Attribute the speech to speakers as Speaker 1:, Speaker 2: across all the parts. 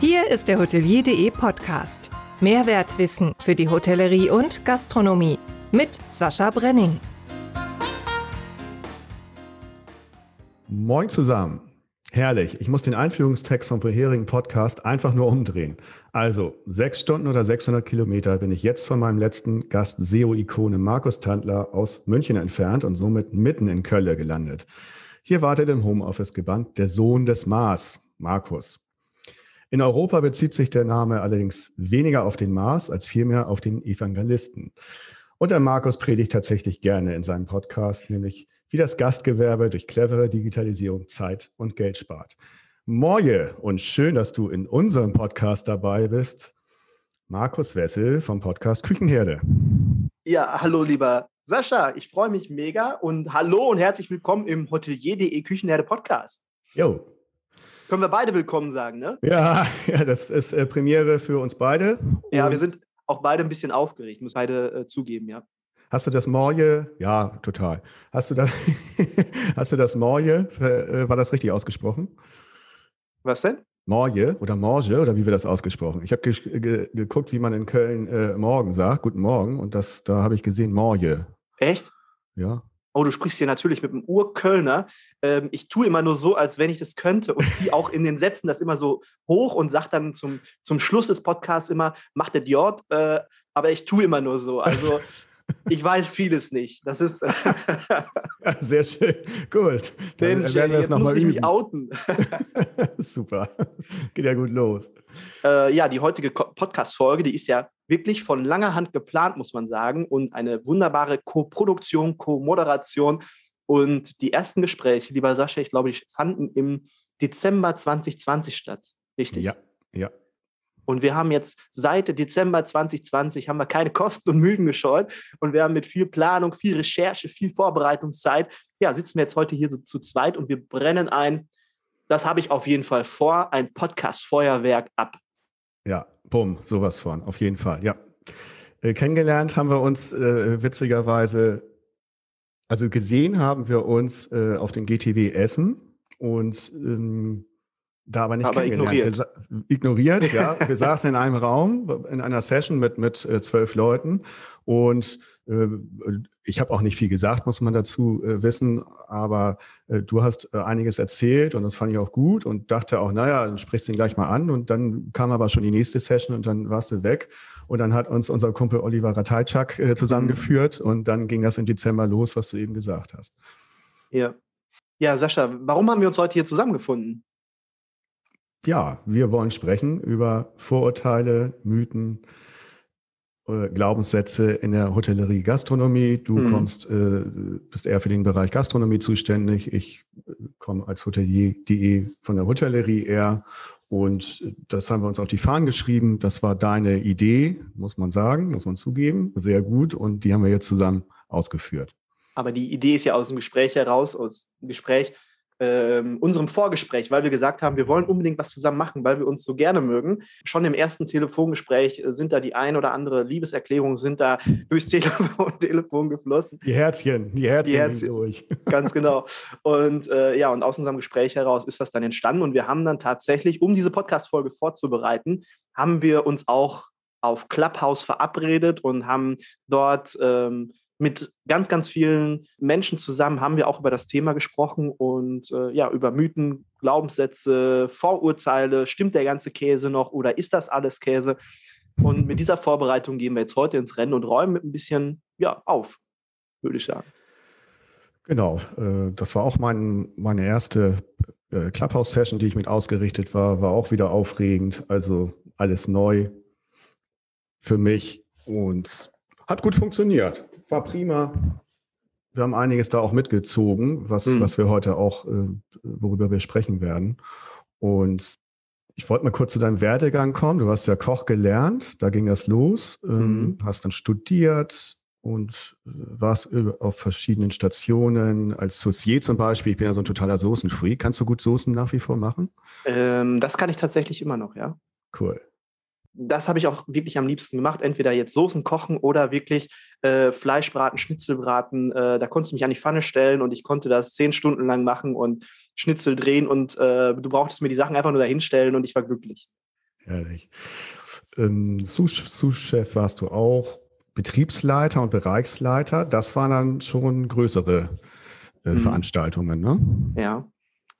Speaker 1: Hier ist der Hotelier.de Podcast. Mehrwertwissen für die Hotellerie und Gastronomie mit Sascha Brenning.
Speaker 2: Moin zusammen. Herrlich. Ich muss den Einführungstext vom vorherigen Podcast einfach nur umdrehen. Also, sechs Stunden oder 600 Kilometer bin ich jetzt von meinem letzten Gast SEO-Ikone Markus Tandler aus München entfernt und somit mitten in Köln gelandet. Hier wartet im Homeoffice gebannt der Sohn des Mars, Markus. In Europa bezieht sich der Name allerdings weniger auf den Mars als vielmehr auf den Evangelisten. Und der Markus predigt tatsächlich gerne in seinem Podcast, nämlich wie das Gastgewerbe durch clevere Digitalisierung Zeit und Geld spart. Moje und schön, dass du in unserem Podcast dabei bist. Markus Wessel vom Podcast Küchenherde.
Speaker 3: Ja, hallo lieber Sascha, ich freue mich mega und hallo und herzlich willkommen im Hotelier.de Küchenherde Podcast.
Speaker 2: Jo,
Speaker 3: können wir beide willkommen sagen, ne?
Speaker 2: Ja, ja das ist äh, Premiere für uns beide.
Speaker 3: Ja, wir sind auch beide ein bisschen aufgeregt, muss beide äh, zugeben, ja.
Speaker 2: Hast du das Morje? Ja, total. Hast du das, hast du das Morje? Äh, war das richtig ausgesprochen?
Speaker 3: Was denn?
Speaker 2: Morje oder Morge oder wie wird das ausgesprochen? Ich habe ge ge geguckt, wie man in Köln äh, morgen sagt, guten Morgen, und das, da habe ich gesehen Morje.
Speaker 3: Echt?
Speaker 2: Ja.
Speaker 3: Oh, du sprichst hier natürlich mit einem Urkölner. Ähm, ich tue immer nur so, als wenn ich das könnte und ziehe auch in den Sätzen das immer so hoch und sage dann zum, zum Schluss des Podcasts immer, macht der Diod, äh, aber ich tue immer nur so. Also ich weiß vieles nicht. Das ist.
Speaker 2: ja, sehr schön. Gut.
Speaker 3: Dann Mensch, werden wir jetzt nochmal üben. mich outen.
Speaker 2: Super. Geht ja gut los.
Speaker 3: Äh, ja, die heutige Podcast-Folge, die ist ja wirklich von langer Hand geplant, muss man sagen, und eine wunderbare Co-Produktion, Co-Moderation. Und die ersten Gespräche, lieber Sascha, ich glaube, die fanden im Dezember 2020 statt. Richtig?
Speaker 2: Ja, ja.
Speaker 3: Und wir haben jetzt seit Dezember 2020 haben wir keine Kosten und Mühen gescheut und wir haben mit viel Planung, viel Recherche, viel Vorbereitungszeit, ja, sitzen wir jetzt heute hier so zu zweit und wir brennen ein. Das habe ich auf jeden Fall vor, ein Podcast-Feuerwerk ab.
Speaker 2: Ja, bumm, sowas von, auf jeden Fall, ja. Äh, kennengelernt haben wir uns äh, witzigerweise, also gesehen haben wir uns äh, auf dem GTW Essen und ähm, da aber nicht aber ignoriert. Wir, ignoriert, ja. Wir saßen in einem Raum, in einer Session mit, mit äh, zwölf Leuten und äh, ich habe auch nicht viel gesagt, muss man dazu äh, wissen, aber äh, du hast äh, einiges erzählt und das fand ich auch gut und dachte auch, naja, dann sprichst du ihn gleich mal an und dann kam aber schon die nächste Session und dann warst du weg und dann hat uns unser Kumpel Oliver Ratajczak äh, zusammengeführt mhm. und dann ging das im Dezember los, was du eben gesagt hast.
Speaker 3: Ja. Ja, Sascha, warum haben wir uns heute hier zusammengefunden?
Speaker 2: Ja, wir wollen sprechen über Vorurteile, Mythen, äh, Glaubenssätze in der Hotellerie, Gastronomie. Du mhm. kommst, äh, bist eher für den Bereich Gastronomie zuständig. Ich äh, komme als Hotelier.de von der Hotellerie eher. Und das haben wir uns auf die Fahnen geschrieben. Das war deine Idee, muss man sagen, muss man zugeben. Sehr gut. Und die haben wir jetzt zusammen ausgeführt.
Speaker 3: Aber die Idee ist ja aus dem Gespräch heraus, aus dem Gespräch ähm, unserem Vorgespräch, weil wir gesagt haben, wir wollen unbedingt was zusammen machen, weil wir uns so gerne mögen. Schon im ersten Telefongespräch äh, sind da die ein oder andere Liebeserklärung, sind da durchs Telefon, Telefon geflossen.
Speaker 2: Die Herzchen, die Herzchen, die Herzchen durch.
Speaker 3: Ganz genau. Und äh, ja, und aus unserem Gespräch heraus ist das dann entstanden und wir haben dann tatsächlich, um diese Podcast-Folge vorzubereiten, haben wir uns auch auf Clubhouse verabredet und haben dort ähm, mit ganz, ganz vielen Menschen zusammen haben wir auch über das Thema gesprochen und äh, ja, über Mythen, Glaubenssätze, Vorurteile. Stimmt der ganze Käse noch oder ist das alles Käse? Und mit dieser Vorbereitung gehen wir jetzt heute ins Rennen und räumen mit ein bisschen ja, auf, würde ich sagen.
Speaker 2: Genau, äh, das war auch mein, meine erste äh, Clubhouse-Session, die ich mit ausgerichtet war, war auch wieder aufregend. Also alles neu für mich und hat gut funktioniert war prima. Wir haben einiges da auch mitgezogen, was, mhm. was wir heute auch, äh, worüber wir sprechen werden. Und ich wollte mal kurz zu deinem Werdegang kommen. Du hast ja Koch gelernt, da ging das los, ähm, mhm. hast dann studiert und äh, warst auf verschiedenen Stationen, als Saucier zum Beispiel. Ich bin ja so ein totaler Soßenfreak. Kannst du gut Soßen nach wie vor machen?
Speaker 3: Ähm, das kann ich tatsächlich immer noch, ja.
Speaker 2: Cool
Speaker 3: das habe ich auch wirklich am liebsten gemacht. Entweder jetzt Soßen kochen oder wirklich äh, Fleischbraten, Schnitzelbraten. Äh, da konntest du mich an die Pfanne stellen und ich konnte das zehn Stunden lang machen und Schnitzel drehen und äh, du brauchtest mir die Sachen einfach nur dahinstellen und ich war glücklich.
Speaker 2: Ehrlich. Ähm, Sous-Chef warst du auch, Betriebsleiter und Bereichsleiter. Das waren dann schon größere äh, mhm. Veranstaltungen, ne?
Speaker 3: Ja.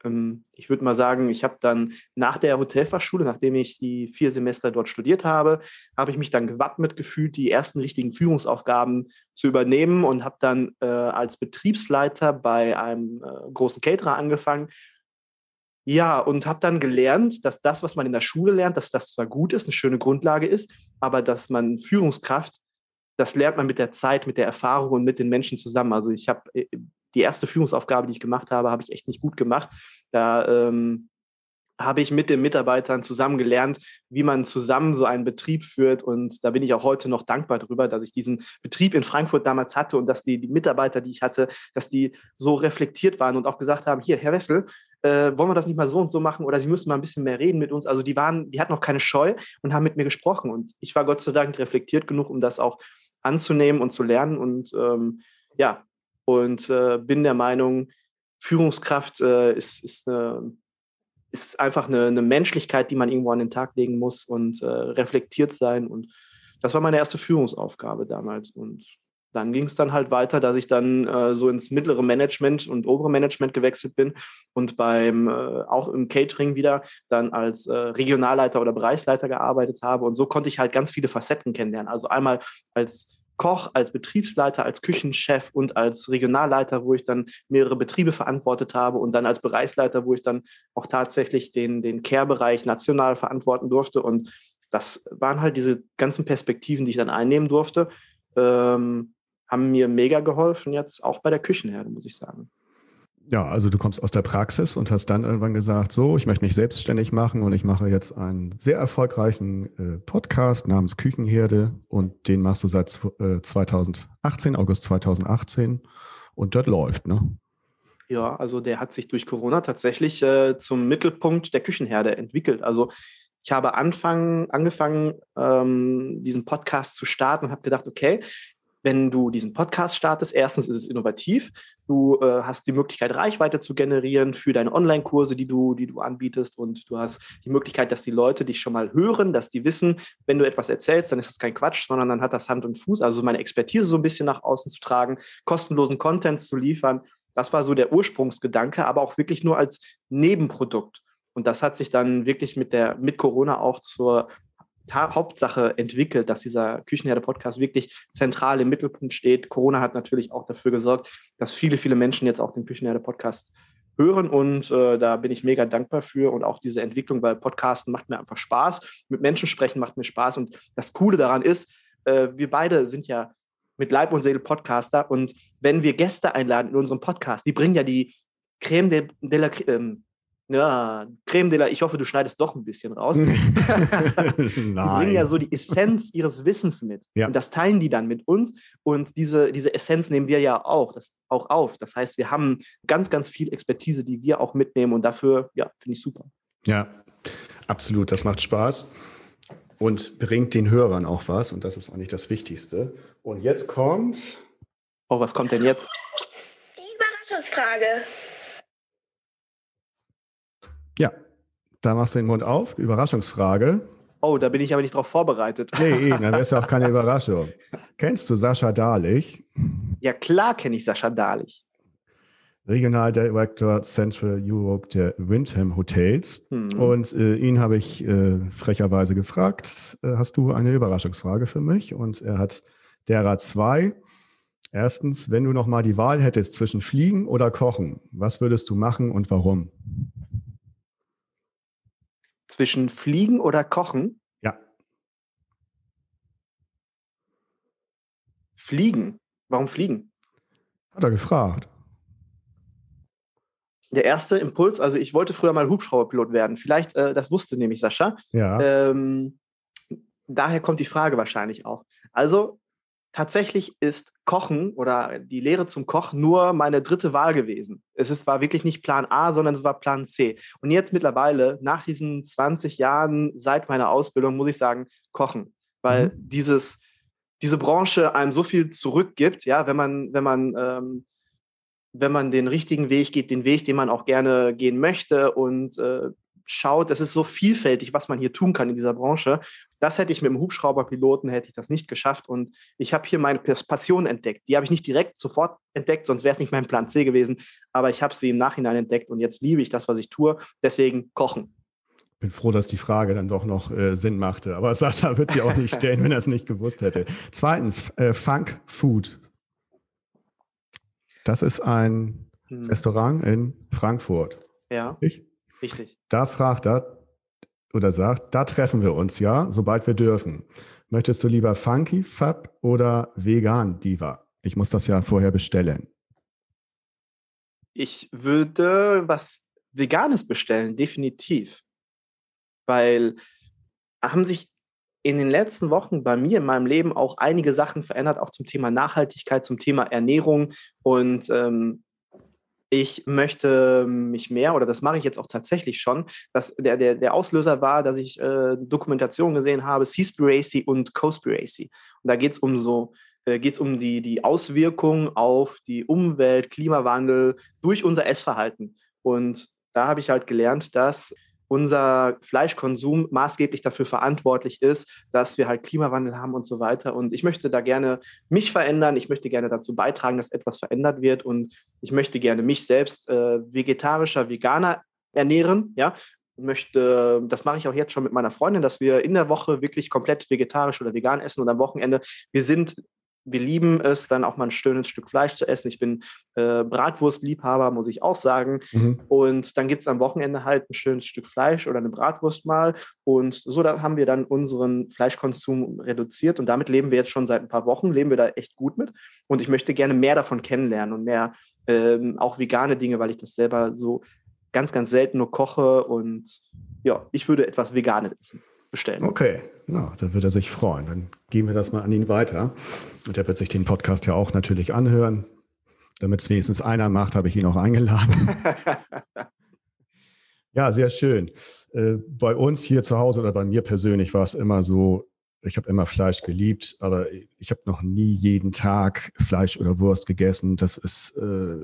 Speaker 3: Ähm, ich würde mal sagen, ich habe dann nach der Hotelfachschule, nachdem ich die vier Semester dort studiert habe, habe ich mich dann gewappnet gefühlt, die ersten richtigen Führungsaufgaben zu übernehmen und habe dann äh, als Betriebsleiter bei einem äh, großen Caterer angefangen. Ja, und habe dann gelernt, dass das, was man in der Schule lernt, dass das zwar gut ist, eine schöne Grundlage ist, aber dass man Führungskraft, das lernt man mit der Zeit, mit der Erfahrung und mit den Menschen zusammen. Also ich habe äh, die erste Führungsaufgabe, die ich gemacht habe, habe ich echt nicht gut gemacht. Da ähm, habe ich mit den Mitarbeitern zusammen gelernt, wie man zusammen so einen Betrieb führt. Und da bin ich auch heute noch dankbar darüber, dass ich diesen Betrieb in Frankfurt damals hatte und dass die, die Mitarbeiter, die ich hatte, dass die so reflektiert waren und auch gesagt haben, hier, Herr Wessel, äh, wollen wir das nicht mal so und so machen oder sie müssen mal ein bisschen mehr reden mit uns. Also die waren, die hatten noch keine Scheu und haben mit mir gesprochen. Und ich war Gott sei Dank reflektiert genug, um das auch anzunehmen und zu lernen. Und ähm, ja, und äh, bin der Meinung, Führungskraft äh, ist, ist, eine, ist einfach eine, eine, Menschlichkeit, die man irgendwo an den Tag legen muss und äh, reflektiert sein. Und das war meine erste Führungsaufgabe damals. Und dann ging es dann halt weiter, dass ich dann äh, so ins mittlere Management und obere Management gewechselt bin und beim äh, auch im Catering wieder dann als äh, Regionalleiter oder Bereichsleiter gearbeitet habe. Und so konnte ich halt ganz viele Facetten kennenlernen. Also einmal als Koch, als Betriebsleiter, als Küchenchef und als Regionalleiter, wo ich dann mehrere Betriebe verantwortet habe und dann als Bereichsleiter, wo ich dann auch tatsächlich den, den Care-Bereich national verantworten durfte. Und das waren halt diese ganzen Perspektiven, die ich dann einnehmen durfte, ähm, haben mir mega geholfen, jetzt auch bei der Küchenherde, muss ich sagen.
Speaker 2: Ja, also du kommst aus der Praxis und hast dann irgendwann gesagt, so, ich möchte mich selbstständig machen und ich mache jetzt einen sehr erfolgreichen äh, Podcast namens Küchenherde und den machst du seit äh, 2018, August 2018 und das läuft, ne?
Speaker 3: Ja, also der hat sich durch Corona tatsächlich äh, zum Mittelpunkt der Küchenherde entwickelt. Also ich habe Anfang, angefangen, ähm, diesen Podcast zu starten und habe gedacht, okay, wenn du diesen Podcast startest, erstens ist es innovativ, du äh, hast die Möglichkeit, Reichweite zu generieren für deine Online-Kurse, die du, die du anbietest und du hast die Möglichkeit, dass die Leute dich schon mal hören, dass die wissen, wenn du etwas erzählst, dann ist das kein Quatsch, sondern dann hat das Hand und Fuß, also meine Expertise so ein bisschen nach außen zu tragen, kostenlosen Content zu liefern. Das war so der Ursprungsgedanke, aber auch wirklich nur als Nebenprodukt. Und das hat sich dann wirklich mit der mit Corona auch zur Hauptsache entwickelt, dass dieser Küchenherde-Podcast wirklich zentral im Mittelpunkt steht. Corona hat natürlich auch dafür gesorgt, dass viele, viele Menschen jetzt auch den Küchenherde-Podcast hören und äh, da bin ich mega dankbar für und auch diese Entwicklung, weil Podcasten macht mir einfach Spaß. Mit Menschen sprechen macht mir Spaß und das Coole daran ist, äh, wir beide sind ja mit Leib und Seele Podcaster und wenn wir Gäste einladen in unserem Podcast, die bringen ja die Creme de, de la, ähm, ja, Creme de la, ich hoffe, du schneidest doch ein bisschen raus. Nein. die bringen ja so die Essenz ihres Wissens mit. Ja. Und das teilen die dann mit uns. Und diese, diese Essenz nehmen wir ja auch, das, auch auf. Das heißt, wir haben ganz, ganz viel Expertise, die wir auch mitnehmen. Und dafür, ja, finde ich super.
Speaker 2: Ja, absolut. Das macht Spaß und bringt den Hörern auch was. Und das ist eigentlich das Wichtigste. Und jetzt kommt.
Speaker 3: Oh, was kommt denn jetzt?
Speaker 4: Die Überraschungsfrage.
Speaker 2: Ja, da machst du den Mund auf. Überraschungsfrage.
Speaker 3: Oh, da bin ich aber nicht drauf vorbereitet.
Speaker 2: Nee, dann ist ja auch keine Überraschung. Kennst du Sascha Dahlich?
Speaker 3: Ja, klar kenne ich Sascha Dahlich.
Speaker 2: Regionaldirektor Central Europe der Windham Hotels. Hm. Und äh, ihn habe ich äh, frecherweise gefragt, äh, hast du eine Überraschungsfrage für mich? Und er hat derer zwei. Erstens, wenn du nochmal die Wahl hättest zwischen Fliegen oder Kochen, was würdest du machen und warum?
Speaker 3: Zwischen Fliegen oder Kochen?
Speaker 2: Ja.
Speaker 3: Fliegen. Warum fliegen?
Speaker 2: Hat er gefragt.
Speaker 3: Der erste Impuls, also ich wollte früher mal Hubschrauberpilot werden. Vielleicht, äh, das wusste nämlich Sascha.
Speaker 2: Ja.
Speaker 3: Ähm, daher kommt die Frage wahrscheinlich auch. Also tatsächlich ist Kochen oder die Lehre zum Koch nur meine dritte Wahl gewesen. Es ist, war wirklich nicht Plan A, sondern es war Plan C. Und jetzt mittlerweile, nach diesen 20 Jahren seit meiner Ausbildung, muss ich sagen, Kochen. Weil mhm. dieses, diese Branche einem so viel zurückgibt, ja, wenn man, wenn man, ähm, wenn man den richtigen Weg geht, den Weg, den man auch gerne gehen möchte und äh, schaut, es ist so vielfältig, was man hier tun kann in dieser Branche. Das hätte ich mit dem Hubschrauberpiloten, hätte ich das nicht geschafft. Und ich habe hier meine Passion entdeckt. Die habe ich nicht direkt sofort entdeckt, sonst wäre es nicht mein Plan C gewesen. Aber ich habe sie im Nachhinein entdeckt und jetzt liebe ich das, was ich tue. Deswegen kochen.
Speaker 2: Bin froh, dass die Frage dann doch noch äh, Sinn machte. Aber Sascha wird sie auch nicht stellen, wenn er es nicht gewusst hätte. Zweitens, äh, Funk Food. Das ist ein hm. Restaurant in Frankfurt.
Speaker 3: Ja. Ich? Richtig.
Speaker 2: Da fragt er oder sagt, da treffen wir uns, ja, sobald wir dürfen. Möchtest du lieber Funky Fab oder Vegan Diva? Ich muss das ja vorher bestellen.
Speaker 3: Ich würde was Veganes bestellen, definitiv. Weil haben sich in den letzten Wochen bei mir in meinem Leben auch einige Sachen verändert, auch zum Thema Nachhaltigkeit, zum Thema Ernährung. Und ähm, ich möchte mich mehr, oder das mache ich jetzt auch tatsächlich schon, dass der, der, der Auslöser war, dass ich äh, Dokumentationen gesehen habe, Seaspiracy und Cospiracy. Und da geht es um so, äh, geht es um die, die Auswirkungen auf die Umwelt, Klimawandel durch unser Essverhalten. Und da habe ich halt gelernt, dass unser Fleischkonsum maßgeblich dafür verantwortlich ist, dass wir halt Klimawandel haben und so weiter. Und ich möchte da gerne mich verändern. Ich möchte gerne dazu beitragen, dass etwas verändert wird. Und ich möchte gerne mich selbst äh, vegetarischer, veganer ernähren. Ja, möchte, das mache ich auch jetzt schon mit meiner Freundin, dass wir in der Woche wirklich komplett vegetarisch oder vegan essen und am Wochenende, wir sind wir lieben es, dann auch mal ein schönes Stück Fleisch zu essen. Ich bin äh, Bratwurstliebhaber, muss ich auch sagen. Mhm. Und dann gibt es am Wochenende halt ein schönes Stück Fleisch oder eine Bratwurst mal. Und so haben wir dann unseren Fleischkonsum reduziert. Und damit leben wir jetzt schon seit ein paar Wochen, leben wir da echt gut mit. Und ich möchte gerne mehr davon kennenlernen und mehr ähm, auch vegane Dinge, weil ich das selber so ganz, ganz selten nur koche. Und ja, ich würde etwas Veganes essen bestellen.
Speaker 2: Okay, na, dann wird er sich freuen. Dann geben wir das mal an ihn weiter. Und er wird sich den Podcast ja auch natürlich anhören. Damit es wenigstens einer macht, habe ich ihn auch eingeladen. ja, sehr schön. Äh, bei uns hier zu Hause oder bei mir persönlich war es immer so, ich habe immer Fleisch geliebt, aber ich habe noch nie jeden Tag Fleisch oder Wurst gegessen. Das ist, äh,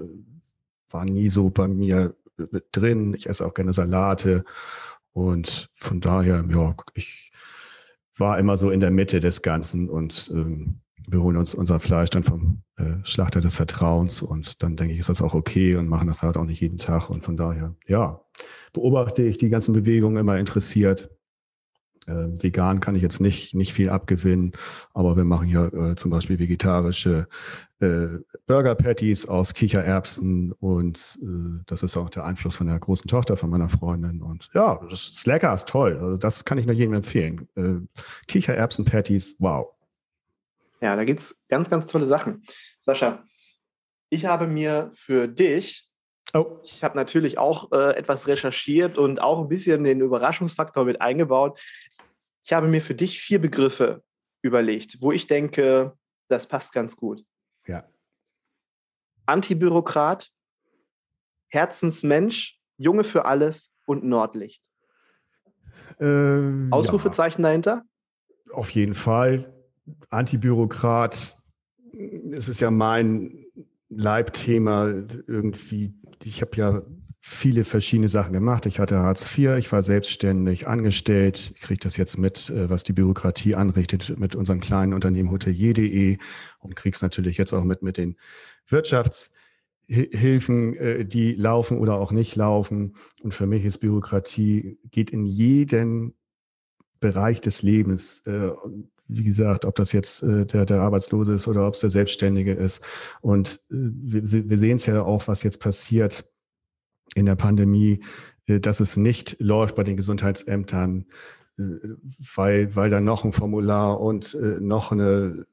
Speaker 2: war nie so bei mir mit drin. Ich esse auch gerne Salate und von daher, ja, ich war immer so in der Mitte des Ganzen und ähm, wir holen uns unser Fleisch dann vom äh, Schlachter des Vertrauens und dann denke ich, ist das auch okay und machen das halt auch nicht jeden Tag. Und von daher, ja, beobachte ich die ganzen Bewegungen immer interessiert äh, vegan kann ich jetzt nicht, nicht viel abgewinnen, aber wir machen hier äh, zum Beispiel vegetarische äh, Burger Patties aus Kichererbsen und äh, das ist auch der Einfluss von der großen Tochter von meiner Freundin. Und ja, das ist lecker, ist toll. Also das kann ich nur jedem empfehlen. Äh, Kichererbsen Patties, wow.
Speaker 3: Ja, da gibt es ganz, ganz tolle Sachen. Sascha, ich habe mir für dich Oh. Ich habe natürlich auch äh, etwas recherchiert und auch ein bisschen den Überraschungsfaktor mit eingebaut. Ich habe mir für dich vier Begriffe überlegt, wo ich denke, das passt ganz gut.
Speaker 2: Ja.
Speaker 3: Antibürokrat, Herzensmensch, Junge für alles und Nordlicht. Ähm, Ausrufezeichen ja. dahinter?
Speaker 2: Auf jeden Fall. Antibürokrat, es ist ja mein Leibthema irgendwie. Ich habe ja viele verschiedene Sachen gemacht. Ich hatte Hartz IV, ich war selbstständig angestellt. Ich kriege das jetzt mit, äh, was die Bürokratie anrichtet mit unserem kleinen Unternehmen hotelier.de und kriege es natürlich jetzt auch mit mit den Wirtschaftshilfen, äh, die laufen oder auch nicht laufen. Und für mich ist Bürokratie, geht in jeden Bereich des Lebens. Äh, wie gesagt, ob das jetzt der, der Arbeitslose ist oder ob es der Selbstständige ist. Und wir, wir sehen es ja auch, was jetzt passiert in der Pandemie, äh, dass es nicht läuft bei den Gesundheitsämtern, äh, weil, weil da noch ein Formular und äh, noch eine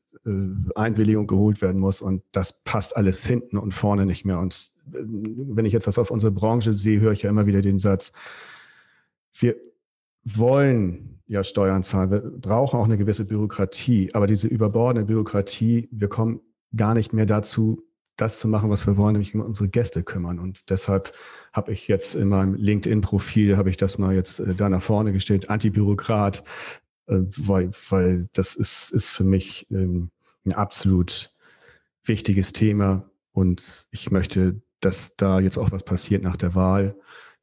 Speaker 2: Einwilligung geholt werden muss und das passt alles hinten und vorne nicht mehr. Und wenn ich jetzt das auf unsere Branche sehe, höre ich ja immer wieder den Satz, wir wollen ja Steuern zahlen, wir brauchen auch eine gewisse Bürokratie, aber diese überbordende Bürokratie, wir kommen gar nicht mehr dazu, das zu machen, was wir wollen, nämlich um unsere Gäste kümmern. Und deshalb habe ich jetzt in meinem LinkedIn-Profil, habe ich das mal jetzt äh, da nach vorne gestellt, Antibürokrat, äh, weil, weil das ist, ist für mich ähm, ein absolut wichtiges Thema. Und ich möchte, dass da jetzt auch was passiert nach der Wahl.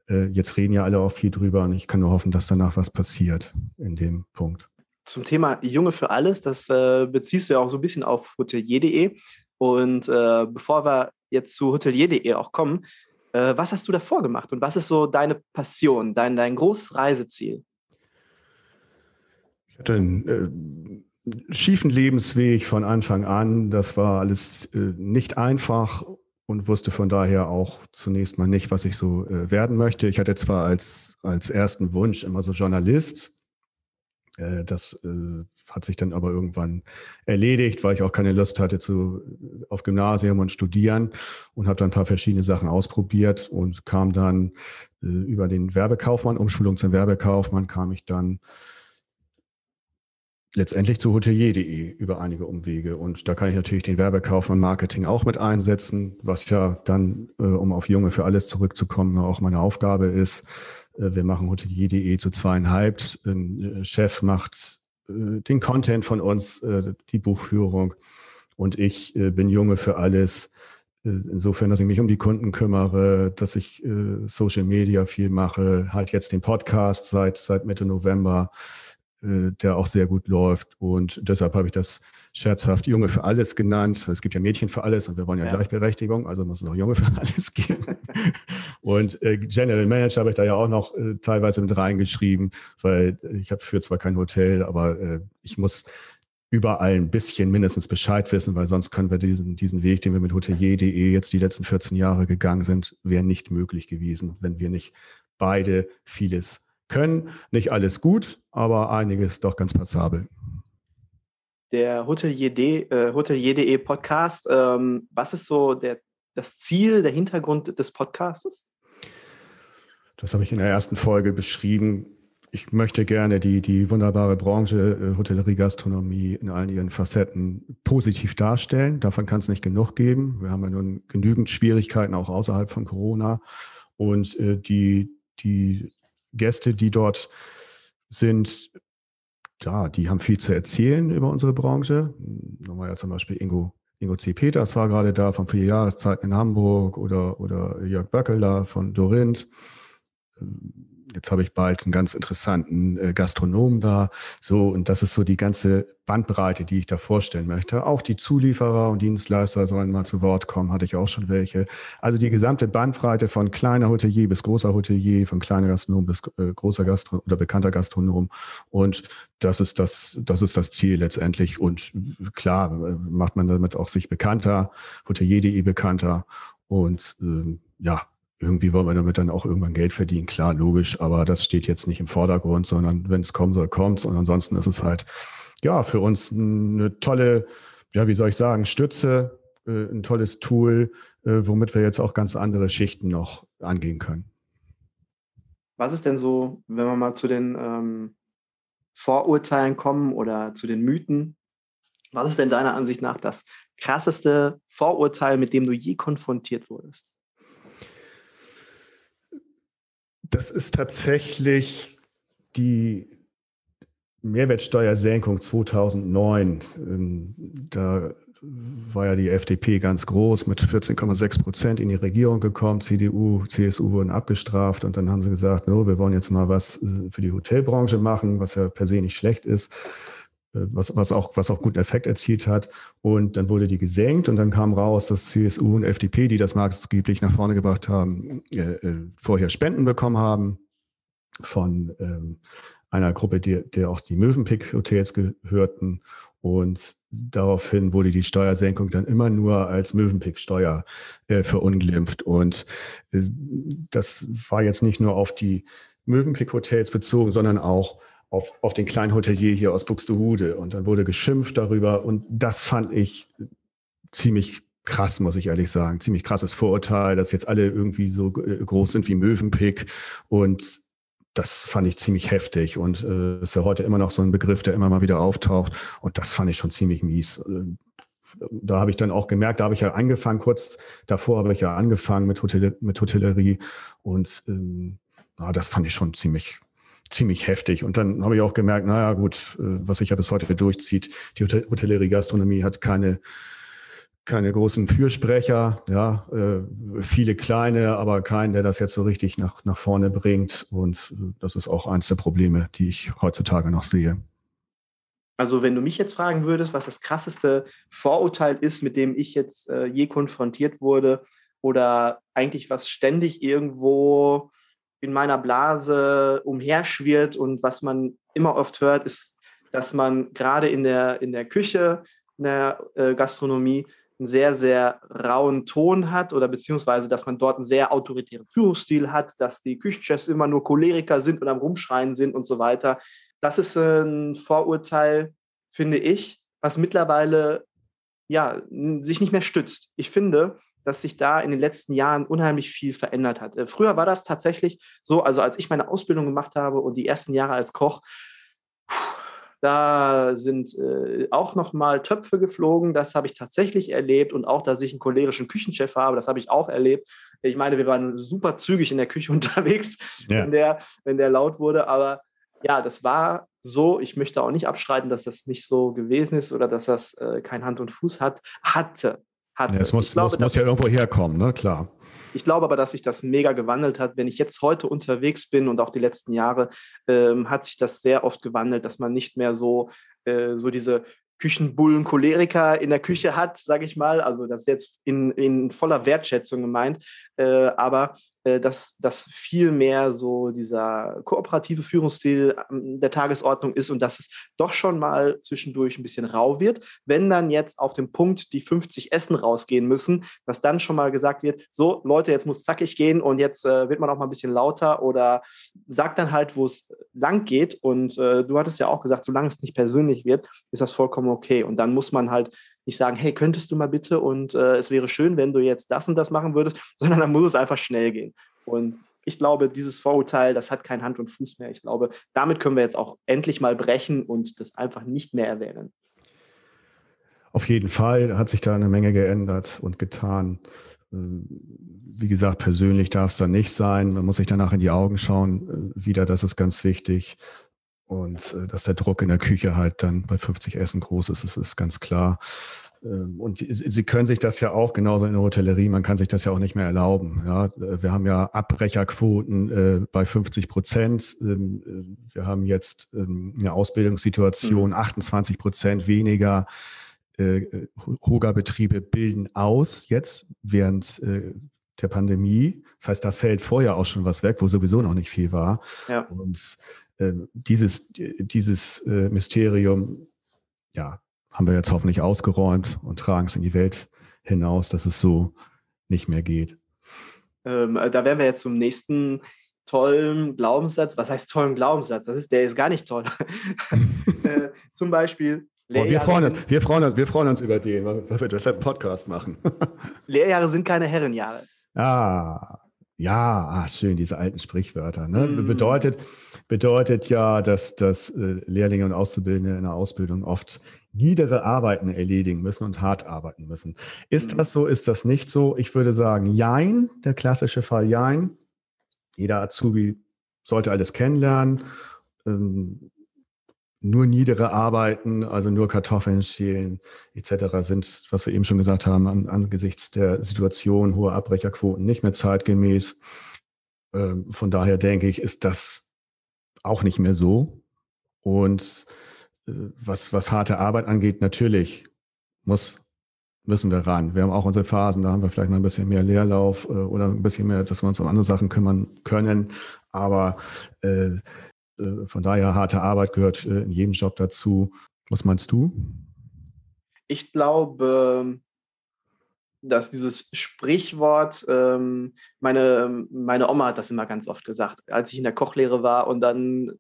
Speaker 2: äh, jetzt reden ja alle auch viel drüber und ich kann nur hoffen, dass danach was passiert in dem Punkt.
Speaker 3: Zum Thema Junge für alles, das beziehst du ja auch so ein bisschen auf hotelier.de. Und äh, bevor wir jetzt zu hotelier.de auch kommen, äh, was hast du davor gemacht und was ist so deine Passion, dein, dein großes Reiseziel?
Speaker 2: Ich hatte einen äh, schiefen Lebensweg von Anfang an. Das war alles äh, nicht einfach und wusste von daher auch zunächst mal nicht, was ich so äh, werden möchte. Ich hatte zwar als, als ersten Wunsch immer so Journalist. Äh, das äh, hat sich dann aber irgendwann erledigt, weil ich auch keine Lust hatte zu, auf Gymnasium und studieren und habe dann ein paar verschiedene Sachen ausprobiert und kam dann äh, über den Werbekaufmann, Umschulung zum Werbekaufmann, kam ich dann letztendlich zu hotelier.de über einige Umwege. Und da kann ich natürlich den Werbekauf und Marketing auch mit einsetzen, was ja dann, äh, um auf Junge für alles zurückzukommen, auch meine Aufgabe ist. Äh, wir machen hotelier.de zu zweieinhalb. Ein äh, Chef macht den Content von uns, äh, die Buchführung. Und ich äh, bin Junge für alles. Insofern, dass ich mich um die Kunden kümmere, dass ich Social Media viel mache, halt jetzt den Podcast seit, seit Mitte November äh, der auch sehr gut läuft. Und deshalb habe ich das scherzhaft Junge für alles genannt. Es gibt ja Mädchen für alles und wir wollen ja, ja. Gleichberechtigung, also muss es auch Junge für alles geben. und äh, General Manager habe ich da ja auch noch äh, teilweise mit reingeschrieben, weil ich habe für zwar kein Hotel, aber äh, ich muss überall ein bisschen mindestens Bescheid wissen, weil sonst können wir diesen, diesen Weg, den wir mit hotelier.de jetzt die letzten 14 Jahre gegangen sind, wäre nicht möglich gewesen, wenn wir nicht beide vieles können. Nicht alles gut, aber einiges doch ganz passabel.
Speaker 3: Der Hotelier.de äh, Hotelier Podcast, ähm, was ist so der, das Ziel, der Hintergrund des Podcastes?
Speaker 2: Das habe ich in der ersten Folge beschrieben. Ich möchte gerne die, die wunderbare Branche äh, Hotellerie, Gastronomie in allen ihren Facetten positiv darstellen. Davon kann es nicht genug geben. Wir haben ja nun genügend Schwierigkeiten auch außerhalb von Corona. Und äh, die, die Gäste, die dort sind, ja, die haben viel zu erzählen über unsere Branche. Nochmal ja zum Beispiel Ingo, Ingo C. Peters war gerade da von vier Jahreszeiten in Hamburg oder, oder Jörg Böckeler von Dorinth jetzt habe ich bald einen ganz interessanten äh, Gastronomen da. So, und das ist so die ganze Bandbreite, die ich da vorstellen möchte. Auch die Zulieferer und Dienstleister sollen mal zu Wort kommen, hatte ich auch schon welche. Also die gesamte Bandbreite von kleiner Hotelier bis großer Hotelier, von kleiner Gastronom bis äh, großer Gastronom oder bekannter Gastronom. Und das ist das, das ist das Ziel letztendlich. Und klar, äh, macht man damit auch sich bekannter, hotelier.de bekannter. Und ähm, ja, irgendwie wollen wir damit dann auch irgendwann Geld verdienen, klar, logisch, aber das steht jetzt nicht im Vordergrund, sondern wenn es kommen soll, kommt's. Und ansonsten ist es halt, ja, für uns eine tolle, ja, wie soll ich sagen, Stütze, äh, ein tolles Tool, äh, womit wir jetzt auch ganz andere Schichten noch angehen können.
Speaker 3: Was ist denn so, wenn wir mal zu den ähm, Vorurteilen kommen oder zu den Mythen? Was ist denn deiner Ansicht nach das krasseste Vorurteil, mit dem du je konfrontiert wurdest?
Speaker 2: Das ist tatsächlich die Mehrwertsteuersenkung 2009. Ähm, da war ja die FDP ganz groß mit 14,6 Prozent in die Regierung gekommen. CDU, CSU wurden abgestraft und dann haben sie gesagt, no, wir wollen jetzt mal was äh, für die Hotelbranche machen, was ja per se nicht schlecht ist. Äh, was, was, auch, was auch guten Effekt erzielt hat. Und dann wurde die gesenkt und dann kam raus, dass CSU und FDP, die das maßgeblich nach vorne gebracht haben, äh, äh, vorher Spenden bekommen haben von ähm, einer Gruppe, der, der auch die Mövenpick-Hotels gehörten. Und daraufhin wurde die Steuersenkung dann immer nur als Mövenpick-Steuer äh, verunglimpft. Und äh, das war jetzt nicht nur auf die Mövenpick-Hotels bezogen, sondern auch auf, auf den kleinen Hotelier hier aus Buxtehude. Und dann wurde geschimpft darüber. Und das fand ich ziemlich krass, muss ich ehrlich sagen. Ziemlich krasses Vorurteil, dass jetzt alle irgendwie so äh, groß sind wie Möwenpick und das fand ich ziemlich heftig. Und äh, ist ja heute immer noch so ein Begriff, der immer mal wieder auftaucht. Und das fand ich schon ziemlich mies. Äh, da habe ich dann auch gemerkt, da habe ich ja angefangen, kurz davor habe ich ja angefangen mit, Hotel, mit Hotellerie. Und ähm, na, das fand ich schon ziemlich ziemlich heftig. Und dann habe ich auch gemerkt, naja gut, äh, was sich ja bis heute durchzieht, die Hotellerie Gastronomie hat keine keine großen Fürsprecher, ja, äh, viele kleine, aber keinen, der das jetzt so richtig nach, nach vorne bringt. Und äh, das ist auch eins der Probleme, die ich heutzutage noch sehe.
Speaker 3: Also wenn du mich jetzt fragen würdest, was das krasseste Vorurteil ist, mit dem ich jetzt äh, je konfrontiert wurde oder eigentlich was ständig irgendwo in meiner Blase umherschwirrt und was man immer oft hört, ist, dass man gerade in der, in der Küche, in der äh, Gastronomie einen sehr, sehr rauen Ton hat oder beziehungsweise, dass man dort einen sehr autoritären Führungsstil hat, dass die Küchenchefs immer nur Choleriker sind und am Rumschreien sind und so weiter. Das ist ein Vorurteil, finde ich, was mittlerweile ja, sich nicht mehr stützt. Ich finde, dass sich da in den letzten Jahren unheimlich viel verändert hat. Äh, früher war das tatsächlich so, also als ich meine Ausbildung gemacht habe und die ersten Jahre als Koch, da sind äh, auch noch mal Töpfe geflogen. Das habe ich tatsächlich erlebt. Und auch, dass ich einen cholerischen Küchenchef habe, das habe ich auch erlebt. Ich meine, wir waren super zügig in der Küche unterwegs, ja. wenn, der, wenn der laut wurde. Aber ja, das war so. Ich möchte auch nicht abstreiten, dass das nicht so gewesen ist oder dass das äh, kein Hand und Fuß hat. Hatte. Hatte.
Speaker 2: Ja, es muss, glaube, muss, muss ja irgendwo herkommen, ne? Klar.
Speaker 3: Ich glaube aber, dass sich das mega gewandelt hat. Wenn ich jetzt heute unterwegs bin und auch die letzten Jahre, ähm, hat sich das sehr oft gewandelt, dass man nicht mehr so, äh, so diese Küchenbullen, Choleriker in der Küche hat, sage ich mal. Also das ist jetzt in, in voller Wertschätzung gemeint. Äh, aber äh, dass das viel mehr so dieser kooperative Führungsstil ähm, der Tagesordnung ist und dass es doch schon mal zwischendurch ein bisschen rau wird. Wenn dann jetzt auf dem Punkt die 50 Essen rausgehen müssen, dass dann schon mal gesagt wird, so Leute, jetzt muss zackig gehen und jetzt äh, wird man auch mal ein bisschen lauter oder sagt dann halt, wo es lang geht. Und äh, du hattest ja auch gesagt, solange es nicht persönlich wird, ist das vollkommen okay. Und dann muss man halt nicht sagen, hey, könntest du mal bitte und äh, es wäre schön, wenn du jetzt das und das machen würdest, sondern dann muss es einfach schnell gehen. Und ich glaube, dieses Vorurteil, das hat kein Hand und Fuß mehr. Ich glaube, damit können wir jetzt auch endlich mal brechen und das einfach nicht mehr erwähnen.
Speaker 2: Auf jeden Fall hat sich da eine Menge geändert und getan. Ähm, wie gesagt, persönlich darf es dann nicht sein. Man muss sich danach in die Augen schauen. Äh, wieder, das ist ganz wichtig. Und äh, dass der Druck in der Küche halt dann bei 50 Essen groß ist, das ist ganz klar. Ähm, und Sie können sich das ja auch genauso in der Hotellerie, man kann sich das ja auch nicht mehr erlauben. Ja, äh, wir haben ja Abbrecherquoten äh, bei 50 Prozent. Ähm, wir haben jetzt ähm, eine Ausbildungssituation, 28 mhm. Prozent weniger. Hoga-Betriebe bilden aus jetzt während der Pandemie. Das heißt, da fällt vorher auch schon was weg, wo sowieso noch nicht viel war. Ja. Und äh, dieses, dieses äh, Mysterium, ja, haben wir jetzt hoffentlich ausgeräumt und tragen es in die Welt hinaus, dass es so nicht mehr geht.
Speaker 3: Ähm, äh, da wären wir jetzt zum nächsten tollen Glaubenssatz. Was heißt tollen Glaubenssatz? Das ist, der ist gar nicht toll. äh, zum Beispiel.
Speaker 2: Oh, wir, freuen uns, wir, freuen uns, wir freuen uns über den, weil wir deshalb einen Podcast machen.
Speaker 3: Lehrjahre sind keine Herrenjahre.
Speaker 2: Ah, ja, ah, schön, diese alten Sprichwörter. Ne? Mm. Bedeutet, bedeutet ja, dass, dass äh, Lehrlinge und Auszubildende in der Ausbildung oft niedere Arbeiten erledigen müssen und hart arbeiten müssen. Ist mm. das so? Ist das nicht so? Ich würde sagen, Jein, der klassische Fall Jein. Jeder Azubi sollte alles kennenlernen. Ähm, nur niedere Arbeiten, also nur Kartoffeln schälen etc. sind, was wir eben schon gesagt haben, an, angesichts der Situation hohe Abbrecherquoten nicht mehr zeitgemäß. Ähm, von daher denke ich, ist das auch nicht mehr so. Und äh, was, was harte Arbeit angeht, natürlich muss, müssen wir ran. Wir haben auch unsere Phasen, da haben wir vielleicht mal ein bisschen mehr Leerlauf äh, oder ein bisschen mehr, dass wir uns um andere Sachen kümmern können. Aber äh, von daher harte Arbeit gehört äh, in jedem Job dazu. Was meinst du?
Speaker 3: Ich glaube, dass dieses Sprichwort, ähm, meine, meine Oma hat das immer ganz oft gesagt, als ich in der Kochlehre war und dann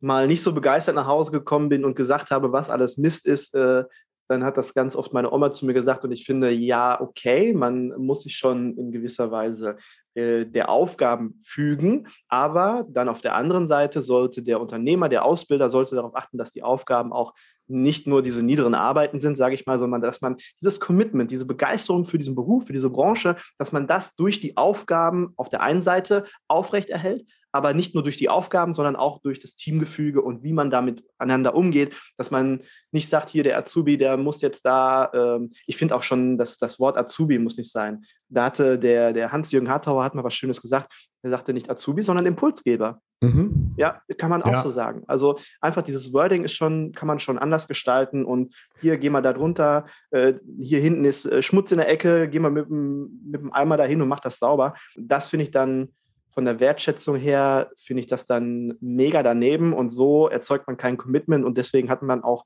Speaker 3: mal nicht so begeistert nach Hause gekommen bin und gesagt habe, was alles Mist ist, äh, dann hat das ganz oft meine Oma zu mir gesagt und ich finde, ja, okay, man muss sich schon in gewisser Weise äh, der Aufgaben fügen, aber dann auf der anderen Seite sollte der Unternehmer, der Ausbilder, sollte darauf achten, dass die Aufgaben auch nicht nur diese niederen Arbeiten sind, sage ich mal, sondern dass man dieses Commitment, diese Begeisterung für diesen Beruf, für diese Branche, dass man das durch die Aufgaben auf der einen Seite aufrechterhält, aber nicht nur durch die Aufgaben, sondern auch durch das Teamgefüge und wie man damit aneinander umgeht, dass man nicht sagt, hier der Azubi, der muss jetzt da, ähm, ich finde auch schon, dass das Wort Azubi muss nicht sein. Da hatte der, der Hans-Jürgen Hartauer hat mal was Schönes gesagt, er sagte nicht Azubi, sondern Impulsgeber. Mhm. Ja, kann man auch ja. so sagen. Also einfach dieses Wording ist schon, kann man schon anders gestalten und hier geh mal da drunter, äh, hier hinten ist äh, Schmutz in der Ecke, geh mal mit dem, mit dem Eimer dahin und mach das sauber. Das finde ich dann von der Wertschätzung her, finde ich das dann mega daneben und so erzeugt man kein Commitment und deswegen hat man auch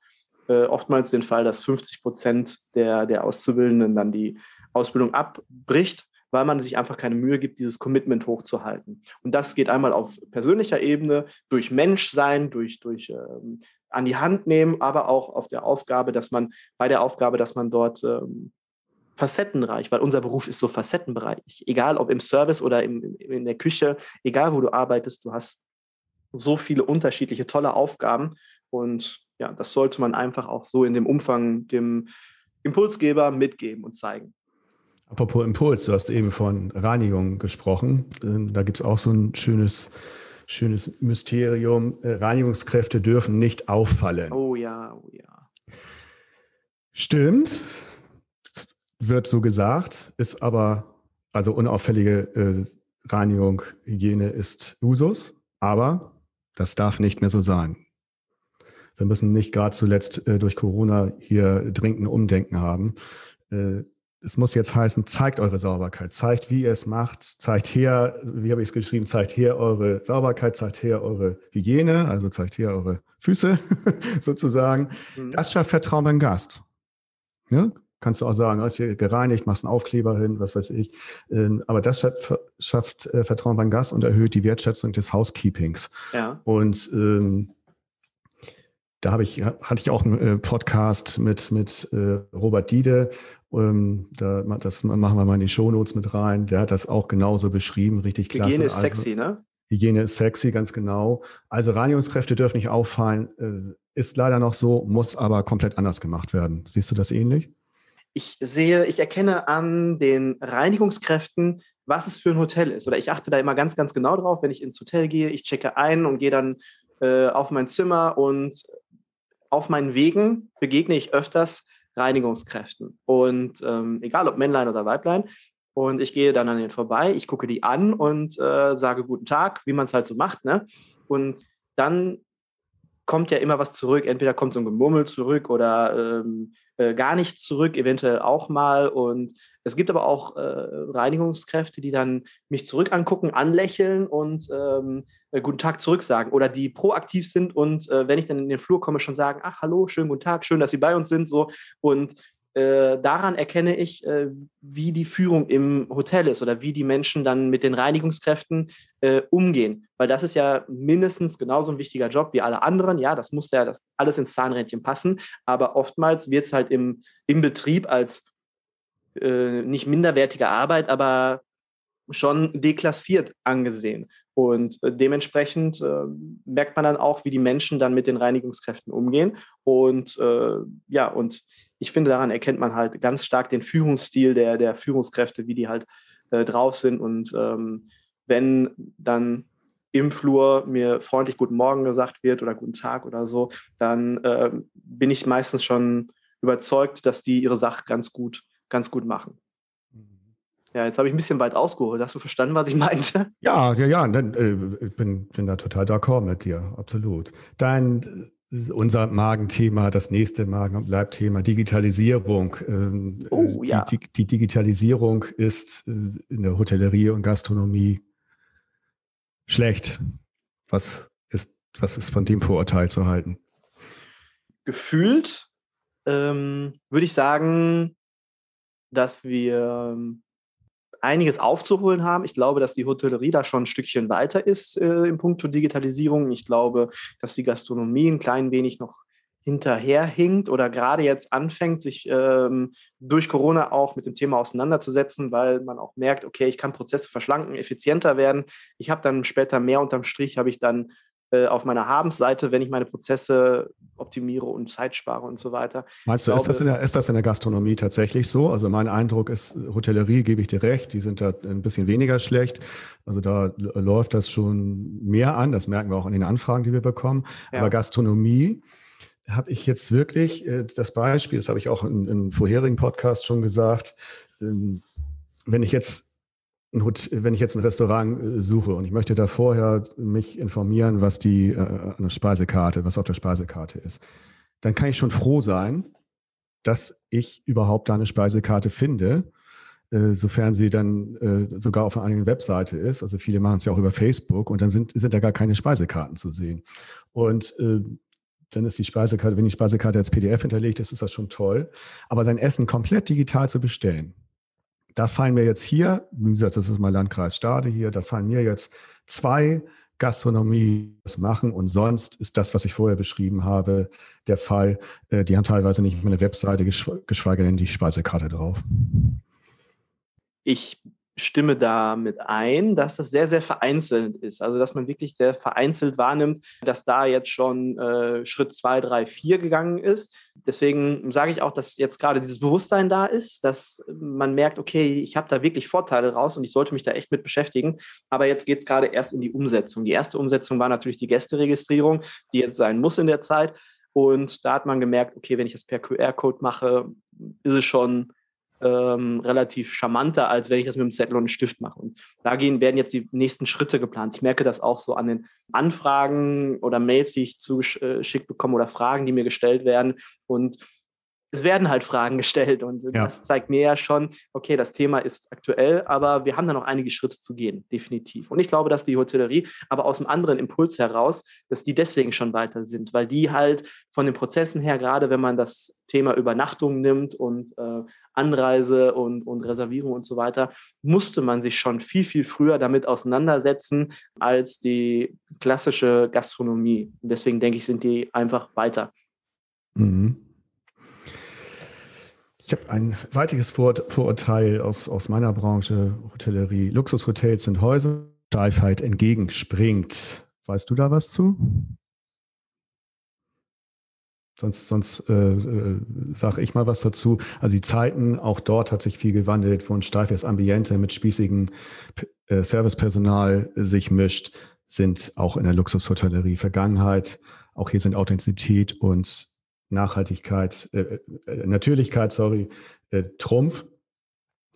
Speaker 3: äh, oftmals den Fall, dass 50 Prozent der, der Auszubildenden dann die Ausbildung abbricht weil man sich einfach keine Mühe gibt, dieses Commitment hochzuhalten. Und das geht einmal auf persönlicher Ebene, durch Menschsein, durch, durch ähm, an die Hand nehmen, aber auch auf der Aufgabe, dass man bei der Aufgabe, dass man dort ähm, facettenreich, weil unser Beruf ist so facettenbereich. Egal ob im Service oder im, in der Küche, egal wo du arbeitest, du hast so viele unterschiedliche tolle Aufgaben und ja, das sollte man einfach auch so in dem Umfang dem Impulsgeber mitgeben und zeigen.
Speaker 2: Apropos Impuls, du hast eben von Reinigung gesprochen. Ähm, da gibt es auch so ein schönes, schönes Mysterium. Äh, Reinigungskräfte dürfen nicht auffallen.
Speaker 3: Oh ja, oh ja.
Speaker 2: Stimmt, wird so gesagt, ist aber, also unauffällige äh, Reinigung, Hygiene ist Usus, aber das darf nicht mehr so sein. Wir müssen nicht gerade zuletzt äh, durch Corona hier dringend Umdenken haben es muss jetzt heißen, zeigt eure Sauberkeit, zeigt, wie ihr es macht, zeigt her, wie habe ich es geschrieben, zeigt her eure Sauberkeit, zeigt her eure Hygiene, also zeigt her eure Füße sozusagen. Mhm. Das schafft Vertrauen beim Gast. Ja? Kannst du auch sagen, hast hier gereinigt, machst einen Aufkleber hin, was weiß ich. Ähm, aber das schafft, äh, Vertrauen beim Gast und erhöht die Wertschätzung des Housekeepings. Ja. Und ähm, da habe ich, hatte ich auch einen äh, Podcast mit, mit äh, Robert Diede. Ähm, da, das machen wir mal in die Shownotes mit rein. Der hat das auch genauso beschrieben, richtig klasse.
Speaker 3: Hygiene ist also, sexy, ne?
Speaker 2: Hygiene ist sexy, ganz genau. Also Reinigungskräfte dürfen nicht auffallen. Ist leider noch so, muss aber komplett anders gemacht werden. Siehst du das ähnlich?
Speaker 3: Ich sehe, ich erkenne an den Reinigungskräften, was es für ein Hotel ist. Oder ich achte da immer ganz, ganz genau drauf, wenn ich ins Hotel gehe. Ich checke ein und gehe dann äh, auf mein Zimmer und auf meinen Wegen begegne ich öfters Reinigungskräften. Und ähm, egal ob Männlein oder Weiblein. Und ich gehe dann an denen vorbei, ich gucke die an und äh, sage guten Tag, wie man es halt so macht. Ne? Und dann kommt ja immer was zurück. Entweder kommt so ein Gemurmel zurück oder ähm, äh, gar nicht zurück, eventuell auch mal. Und es gibt aber auch äh, Reinigungskräfte, die dann mich zurück angucken, anlächeln und ähm, äh, guten Tag zurück sagen oder die proaktiv sind und äh, wenn ich dann in den Flur komme, schon sagen, ach hallo, schönen guten Tag, schön, dass Sie bei uns sind. So. Und äh, daran erkenne ich, äh, wie die Führung im Hotel ist oder wie die Menschen dann mit den Reinigungskräften äh, umgehen. Weil das ist ja mindestens genauso ein wichtiger Job wie alle anderen. Ja, das muss ja das alles ins Zahnrädchen passen. Aber oftmals wird es halt im, im Betrieb als äh, nicht minderwertige Arbeit, aber schon deklassiert angesehen. Und äh, dementsprechend äh, merkt man dann auch, wie die Menschen dann mit den Reinigungskräften umgehen. Und äh, ja, und ich finde, daran erkennt man halt ganz stark den Führungsstil der, der Führungskräfte, wie die halt äh, drauf sind. Und ähm, wenn dann im Flur mir freundlich Guten Morgen gesagt wird oder Guten Tag oder so, dann äh, bin ich meistens schon überzeugt, dass die ihre Sache ganz gut, ganz gut machen. Ja, jetzt habe ich ein bisschen weit ausgeholt. Hast du verstanden, was ich meinte?
Speaker 2: Ja, ja, ja. Dann, äh, ich bin, bin da total d'accord mit dir, absolut. Dein unser Magenthema, das nächste Magen- und Leibthema, Digitalisierung. Ähm, oh, die, ja. die, die, Digitalisierung ist äh, in der Hotellerie und Gastronomie schlecht. Was ist, was ist von dem Vorurteil zu halten?
Speaker 3: Gefühlt ähm, würde ich sagen, dass wir ähm, einiges aufzuholen haben. Ich glaube, dass die Hotellerie da schon ein Stückchen weiter ist äh, im Punkt Digitalisierung. Ich glaube, dass die Gastronomie ein klein wenig noch hinterherhinkt oder gerade jetzt anfängt, sich ähm, durch Corona auch mit dem Thema auseinanderzusetzen, weil man auch merkt, okay, ich kann Prozesse verschlanken, effizienter werden. Ich habe dann später mehr unterm Strich, habe ich dann auf meiner Habensseite, wenn ich meine Prozesse optimiere und Zeit spare und so weiter.
Speaker 2: Meinst du,
Speaker 3: glaube,
Speaker 2: ist, das in der, ist das in der Gastronomie tatsächlich so? Also mein Eindruck ist, Hotellerie, gebe ich dir recht, die sind da ein bisschen weniger schlecht. Also da läuft das schon mehr an, das merken wir auch in den Anfragen, die wir bekommen. Ja. Aber Gastronomie, habe ich jetzt wirklich äh, das Beispiel, das habe ich auch in, im vorherigen Podcast schon gesagt, ähm, wenn ich jetzt Hotel, wenn ich jetzt ein Restaurant äh, suche und ich möchte da vorher mich informieren, was die äh, eine Speisekarte, was auf der Speisekarte ist, dann kann ich schon froh sein, dass ich überhaupt da eine Speisekarte finde, äh, sofern sie dann äh, sogar auf einer eigenen Webseite ist. Also viele machen es ja auch über Facebook und dann sind, sind da gar keine Speisekarten zu sehen. Und äh, dann ist die Speisekarte, wenn die Speisekarte als PDF hinterlegt ist, ist das schon toll. Aber sein Essen komplett digital zu bestellen, da fallen mir jetzt hier, wie gesagt, das ist mein Landkreis Stade hier, da fallen mir jetzt zwei Gastronomie machen und sonst ist das, was ich vorher beschrieben habe, der Fall. Äh, die haben teilweise nicht mehr eine Webseite, geschweige denn die Speisekarte drauf.
Speaker 3: Ich stimme damit ein, dass das sehr, sehr vereinzelt ist. Also, dass man wirklich sehr vereinzelt wahrnimmt, dass da jetzt schon äh, Schritt zwei, drei, vier gegangen ist. Deswegen sage ich auch, dass jetzt gerade dieses Bewusstsein da ist, dass man merkt, okay, ich habe da wirklich Vorteile raus und ich sollte mich da echt mit beschäftigen. Aber jetzt geht es gerade erst in die Umsetzung. Die erste Umsetzung war natürlich die Gästeregistrierung, die jetzt sein muss in der Zeit. Und da hat man gemerkt, okay, wenn ich das per QR-Code mache, ist es schon ähm, relativ charmanter, als wenn ich das mit einem Zettel und einem Stift mache. Und da gehen, werden jetzt die nächsten Schritte geplant. Ich merke das auch so an den Anfragen oder Mails, die ich zugeschickt bekomme oder Fragen, die mir gestellt werden. Und es werden halt Fragen gestellt und ja. das zeigt mir ja schon, okay, das Thema ist aktuell, aber wir haben da noch einige Schritte zu gehen, definitiv. Und ich glaube, dass die Hotellerie, aber aus einem anderen Impuls heraus, dass die deswegen schon weiter sind, weil die halt von den Prozessen her, gerade wenn man das Thema Übernachtung nimmt und äh, Anreise und, und Reservierung und so weiter, musste man sich schon viel, viel früher damit auseinandersetzen als die klassische Gastronomie. Und deswegen denke ich, sind die einfach weiter.
Speaker 2: Mhm. Ich habe ein weiteres Vor Vorurteil aus, aus meiner Branche, Hotellerie. Luxushotels sind Häuser, Steifheit entgegenspringt. Weißt du da was zu? Sonst, sonst äh, äh, sage ich mal was dazu. Also die Zeiten, auch dort hat sich viel gewandelt, wo ein steifes Ambiente mit spießigem äh, Servicepersonal sich mischt, sind auch in der Luxushotellerie Vergangenheit. Auch hier sind Authentizität und Nachhaltigkeit, äh, äh, Natürlichkeit, sorry, äh, Trumpf.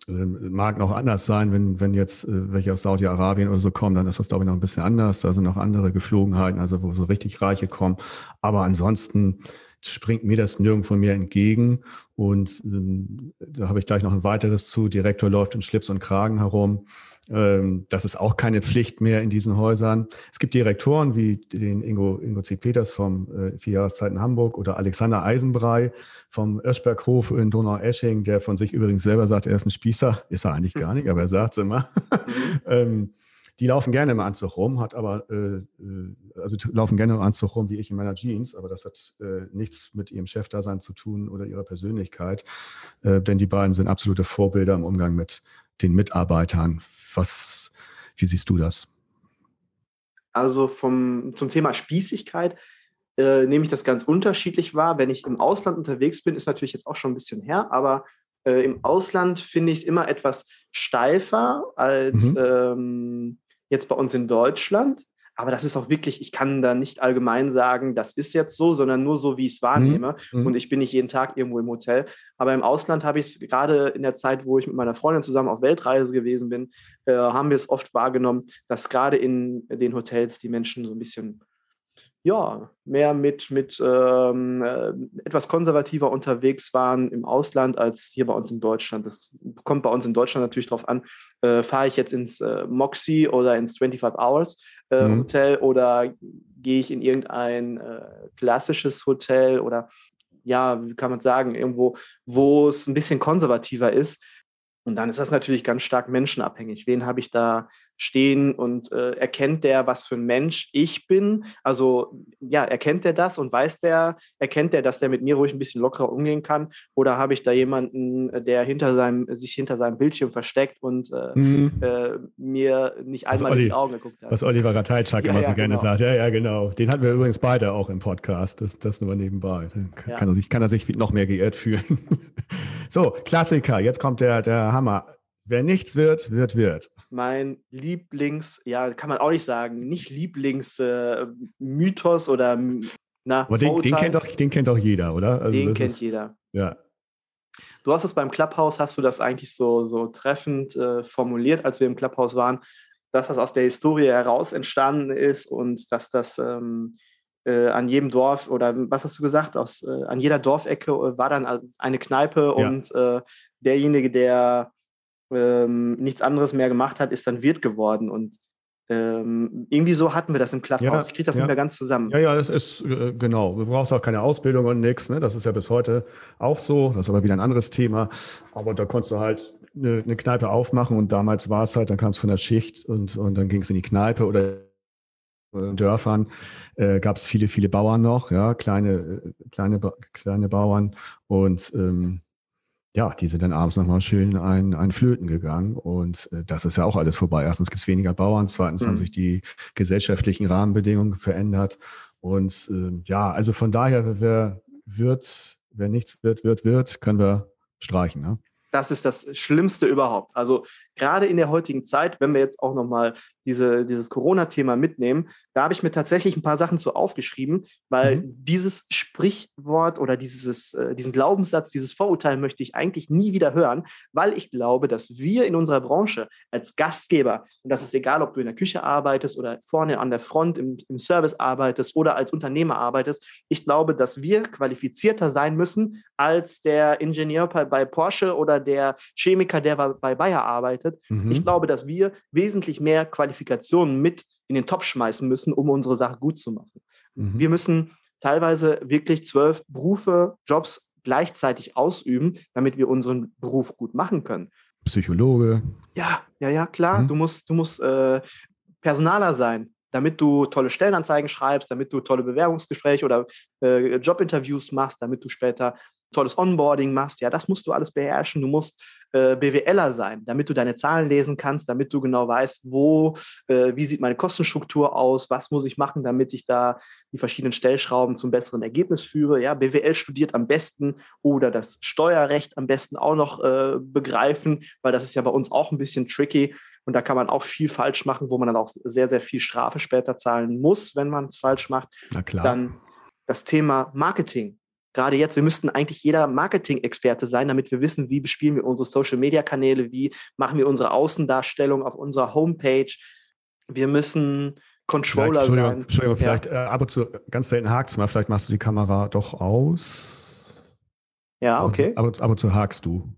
Speaker 2: Also, mag noch anders sein, wenn, wenn jetzt äh, welche aus Saudi-Arabien oder so kommen, dann ist das, glaube ich, noch ein bisschen anders. Da sind noch andere Geflogenheiten, also wo so richtig Reiche kommen. Aber ansonsten springt mir das nirgendwo mehr entgegen. Und ähm, da habe ich gleich noch ein weiteres zu. Direktor läuft in Schlips und Kragen herum. Ähm, das ist auch keine Pflicht mehr in diesen Häusern. Es gibt Direktoren wie den Ingo, Ingo C. Peters vom äh, Vier Jahreszeiten Hamburg oder Alexander Eisenbrei vom Öschberghof in Donau-Esching, der von sich übrigens selber sagt, er ist ein Spießer. Ist er eigentlich gar nicht, aber er sagt es immer. Mhm. ähm, die laufen gerne im Anzug rum, hat aber, äh, äh, also laufen gerne im Anzug rum, wie ich in meiner Jeans, aber das hat äh, nichts mit ihrem Chefdasein zu tun oder ihrer Persönlichkeit, äh, denn die beiden sind absolute Vorbilder im Umgang mit den Mitarbeitern. Was, wie siehst du das?
Speaker 3: Also vom, zum Thema Spießigkeit äh, nehme ich das ganz unterschiedlich wahr. Wenn ich im Ausland unterwegs bin, ist natürlich jetzt auch schon ein bisschen her, aber äh, im Ausland finde ich es immer etwas steifer als mhm. ähm, jetzt bei uns in Deutschland. Aber das ist auch wirklich, ich kann da nicht allgemein sagen, das ist jetzt so, sondern nur so, wie ich es wahrnehme. Mhm. Und ich bin nicht jeden Tag irgendwo im Hotel. Aber im Ausland habe ich es gerade in der Zeit, wo ich mit meiner Freundin zusammen auf Weltreise gewesen bin, äh, haben wir es oft wahrgenommen, dass gerade in den Hotels die Menschen so ein bisschen ja, mehr mit, mit ähm, äh, etwas konservativer unterwegs waren im Ausland als hier bei uns in Deutschland. Das kommt bei uns in Deutschland natürlich darauf an, äh, fahre ich jetzt ins äh, Moxie oder ins 25 Hours äh, mhm. Hotel oder gehe ich in irgendein äh, klassisches Hotel oder ja, wie kann man sagen, irgendwo, wo es ein bisschen konservativer ist. Und dann ist das natürlich ganz stark menschenabhängig. Wen habe ich da stehen und äh, erkennt der, was für ein Mensch ich bin? Also ja, erkennt der das und weiß der, erkennt der, dass der mit mir ruhig ein bisschen lockerer umgehen kann? Oder habe ich da jemanden, der hinter seinem, sich hinter seinem Bildschirm versteckt und äh, mhm. äh, mir nicht einmal Olli, in die Augen geguckt hat?
Speaker 2: Was Oliver Rateitschak ja, immer so ja, gerne genau. sagt. Ja, ja, genau. Den hatten wir übrigens beide auch im Podcast. Das, das nur nebenbei. Kann, ja. kann, er sich, kann er sich noch mehr geehrt fühlen. So, Klassiker. Jetzt kommt der, der Hammer. Wer nichts wird, wird, wird.
Speaker 3: Mein Lieblings, ja, kann man auch nicht sagen, nicht Lieblingsmythos äh, oder
Speaker 2: na, Aber den, den, kennt doch, den kennt doch jeder, oder?
Speaker 3: Also den kennt ist, jeder.
Speaker 2: Ja.
Speaker 3: Du hast es beim Clubhouse, hast du das eigentlich so, so treffend äh, formuliert, als wir im Clubhouse waren, dass das aus der Historie heraus entstanden ist und dass das ähm, äh, an jedem Dorf oder was hast du gesagt, aus, äh, an jeder Dorfecke äh, war dann eine Kneipe ja. und äh, derjenige, der ähm, nichts anderes mehr gemacht hat, ist dann Wirt geworden. Und ähm, irgendwie so hatten wir das im Clubhouse. Ja, ich kriege das ja. nicht mehr ganz zusammen.
Speaker 2: Ja, ja, das ist äh, genau. Du brauchst auch keine Ausbildung und nichts. Ne? Das ist ja bis heute auch so. Das ist aber wieder ein anderes Thema. Aber da konntest du halt eine, eine Kneipe aufmachen und damals war es halt, dann kam es von der Schicht und, und dann ging es in die Kneipe oder Dörfern äh, gab es viele, viele Bauern noch, ja, kleine, äh, kleine, kleine Bauern und ähm, ja, die sind dann abends nochmal schön ein, ein Flöten gegangen und äh, das ist ja auch alles vorbei. Erstens gibt es weniger Bauern, zweitens mhm. haben sich die gesellschaftlichen Rahmenbedingungen verändert und äh, ja, also von daher, wer wird, wer nichts wird, wird, wird, können wir streichen. Ne?
Speaker 3: Das ist das Schlimmste überhaupt. Also gerade in der heutigen Zeit, wenn wir jetzt auch nochmal diese, dieses Corona-Thema mitnehmen, da habe ich mir tatsächlich ein paar Sachen zu aufgeschrieben, weil mhm. dieses Sprichwort oder dieses, äh, diesen Glaubenssatz, dieses Vorurteil möchte ich eigentlich nie wieder hören, weil ich glaube, dass wir in unserer Branche als Gastgeber, und das ist egal, ob du in der Küche arbeitest oder vorne an der Front im, im Service arbeitest oder als Unternehmer arbeitest, ich glaube, dass wir qualifizierter sein müssen als der Ingenieur bei, bei Porsche oder der Chemiker, der bei Bayer arbeitet. Mhm. Ich glaube, dass wir wesentlich mehr Qualifikationen mit in den Topf schmeißen müssen, um unsere Sache gut zu machen. Mhm. Wir müssen teilweise wirklich zwölf Berufe, Jobs gleichzeitig ausüben, damit wir unseren Beruf gut machen können.
Speaker 2: Psychologe.
Speaker 3: Ja, ja, ja, klar. Mhm. Du musst, du musst äh, Personaler sein, damit du tolle Stellenanzeigen schreibst, damit du tolle Bewerbungsgespräche oder äh, Jobinterviews machst, damit du später tolles Onboarding machst. Ja, das musst du alles beherrschen. Du musst äh, BWLer sein, damit du deine Zahlen lesen kannst, damit du genau weißt, wo, äh, wie sieht meine Kostenstruktur aus, was muss ich machen, damit ich da die verschiedenen Stellschrauben zum besseren Ergebnis führe. Ja, BWL studiert am besten oder das Steuerrecht am besten auch noch äh, begreifen, weil das ist ja bei uns auch ein bisschen tricky. Und da kann man auch viel falsch machen, wo man dann auch sehr, sehr viel Strafe später zahlen muss, wenn man es falsch macht.
Speaker 2: Na klar.
Speaker 3: Dann das Thema Marketing gerade jetzt, wir müssten eigentlich jeder Marketing-Experte sein, damit wir wissen, wie bespielen wir unsere Social-Media-Kanäle, wie machen wir unsere Außendarstellung auf unserer Homepage. Wir müssen Controller
Speaker 2: vielleicht, Entschuldigung, sein. Entschuldigung, ja. vielleicht äh, ab und zu, ganz selten hakst du mal, vielleicht machst du die Kamera doch aus.
Speaker 3: Ja, okay.
Speaker 2: ab, ab und zu hakst du.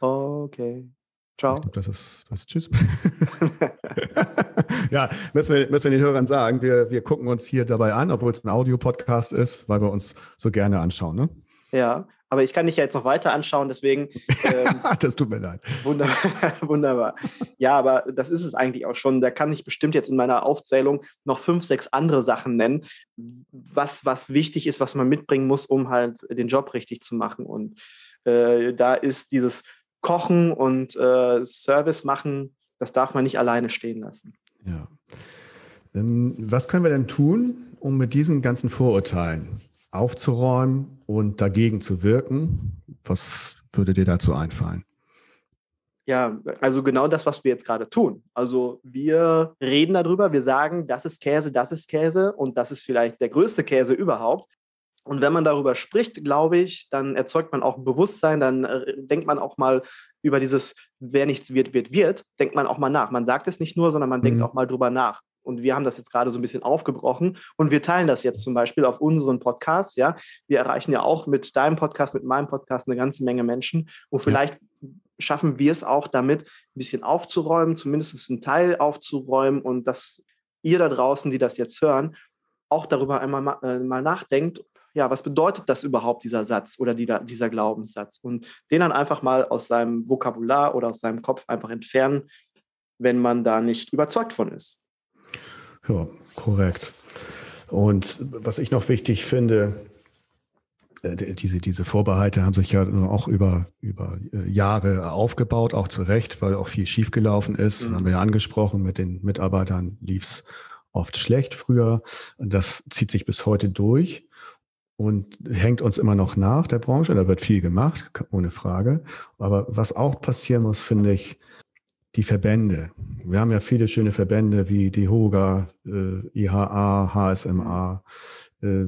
Speaker 3: Okay. Ciao.
Speaker 2: Ich glaube, das ist, das ist Tschüss. ja, müssen wir, müssen wir den Hörern sagen, wir, wir gucken uns hier dabei an, obwohl es ein Audio-Podcast ist, weil wir uns so gerne anschauen. Ne?
Speaker 3: Ja, aber ich kann dich ja jetzt noch weiter anschauen, deswegen. Ähm,
Speaker 2: das tut mir leid.
Speaker 3: Wunderbar, wunderbar. Ja, aber das ist es eigentlich auch schon. Da kann ich bestimmt jetzt in meiner Aufzählung noch fünf, sechs andere Sachen nennen, was, was wichtig ist, was man mitbringen muss, um halt den Job richtig zu machen. Und äh, da ist dieses Kochen und äh, Service machen, das darf man nicht alleine stehen lassen.
Speaker 2: Ja. Was können wir denn tun, um mit diesen ganzen Vorurteilen aufzuräumen und dagegen zu wirken? Was würde dir dazu einfallen?
Speaker 3: Ja, also genau das, was wir jetzt gerade tun. Also wir reden darüber, wir sagen, das ist Käse, das ist Käse und das ist vielleicht der größte Käse überhaupt. Und wenn man darüber spricht, glaube ich, dann erzeugt man auch ein Bewusstsein, dann äh, denkt man auch mal über dieses, wer nichts wird, wird, wird, denkt man auch mal nach. Man sagt es nicht nur, sondern man mhm. denkt auch mal drüber nach. Und wir haben das jetzt gerade so ein bisschen aufgebrochen und wir teilen das jetzt zum Beispiel auf unseren Podcasts. Ja, wir erreichen ja auch mit deinem Podcast, mit meinem Podcast eine ganze Menge Menschen. Und vielleicht ja. schaffen wir es auch damit, ein bisschen aufzuräumen, zumindest einen Teil aufzuräumen und dass ihr da draußen, die das jetzt hören, auch darüber einmal mal, äh, mal nachdenkt ja, was bedeutet das überhaupt, dieser Satz oder die, dieser Glaubenssatz? Und den dann einfach mal aus seinem Vokabular oder aus seinem Kopf einfach entfernen, wenn man da nicht überzeugt von ist.
Speaker 2: Ja, korrekt. Und was ich noch wichtig finde, äh, diese, diese Vorbehalte haben sich ja auch über, über äh, Jahre aufgebaut, auch zu Recht, weil auch viel schiefgelaufen ist. Mhm. Haben wir ja angesprochen, mit den Mitarbeitern lief es oft schlecht früher. Und das zieht sich bis heute durch und hängt uns immer noch nach, der Branche. Da wird viel gemacht, ohne Frage. Aber was auch passieren muss, finde ich, die Verbände. Wir haben ja viele schöne Verbände wie die HOGA, äh, IHA, HSMA. Äh,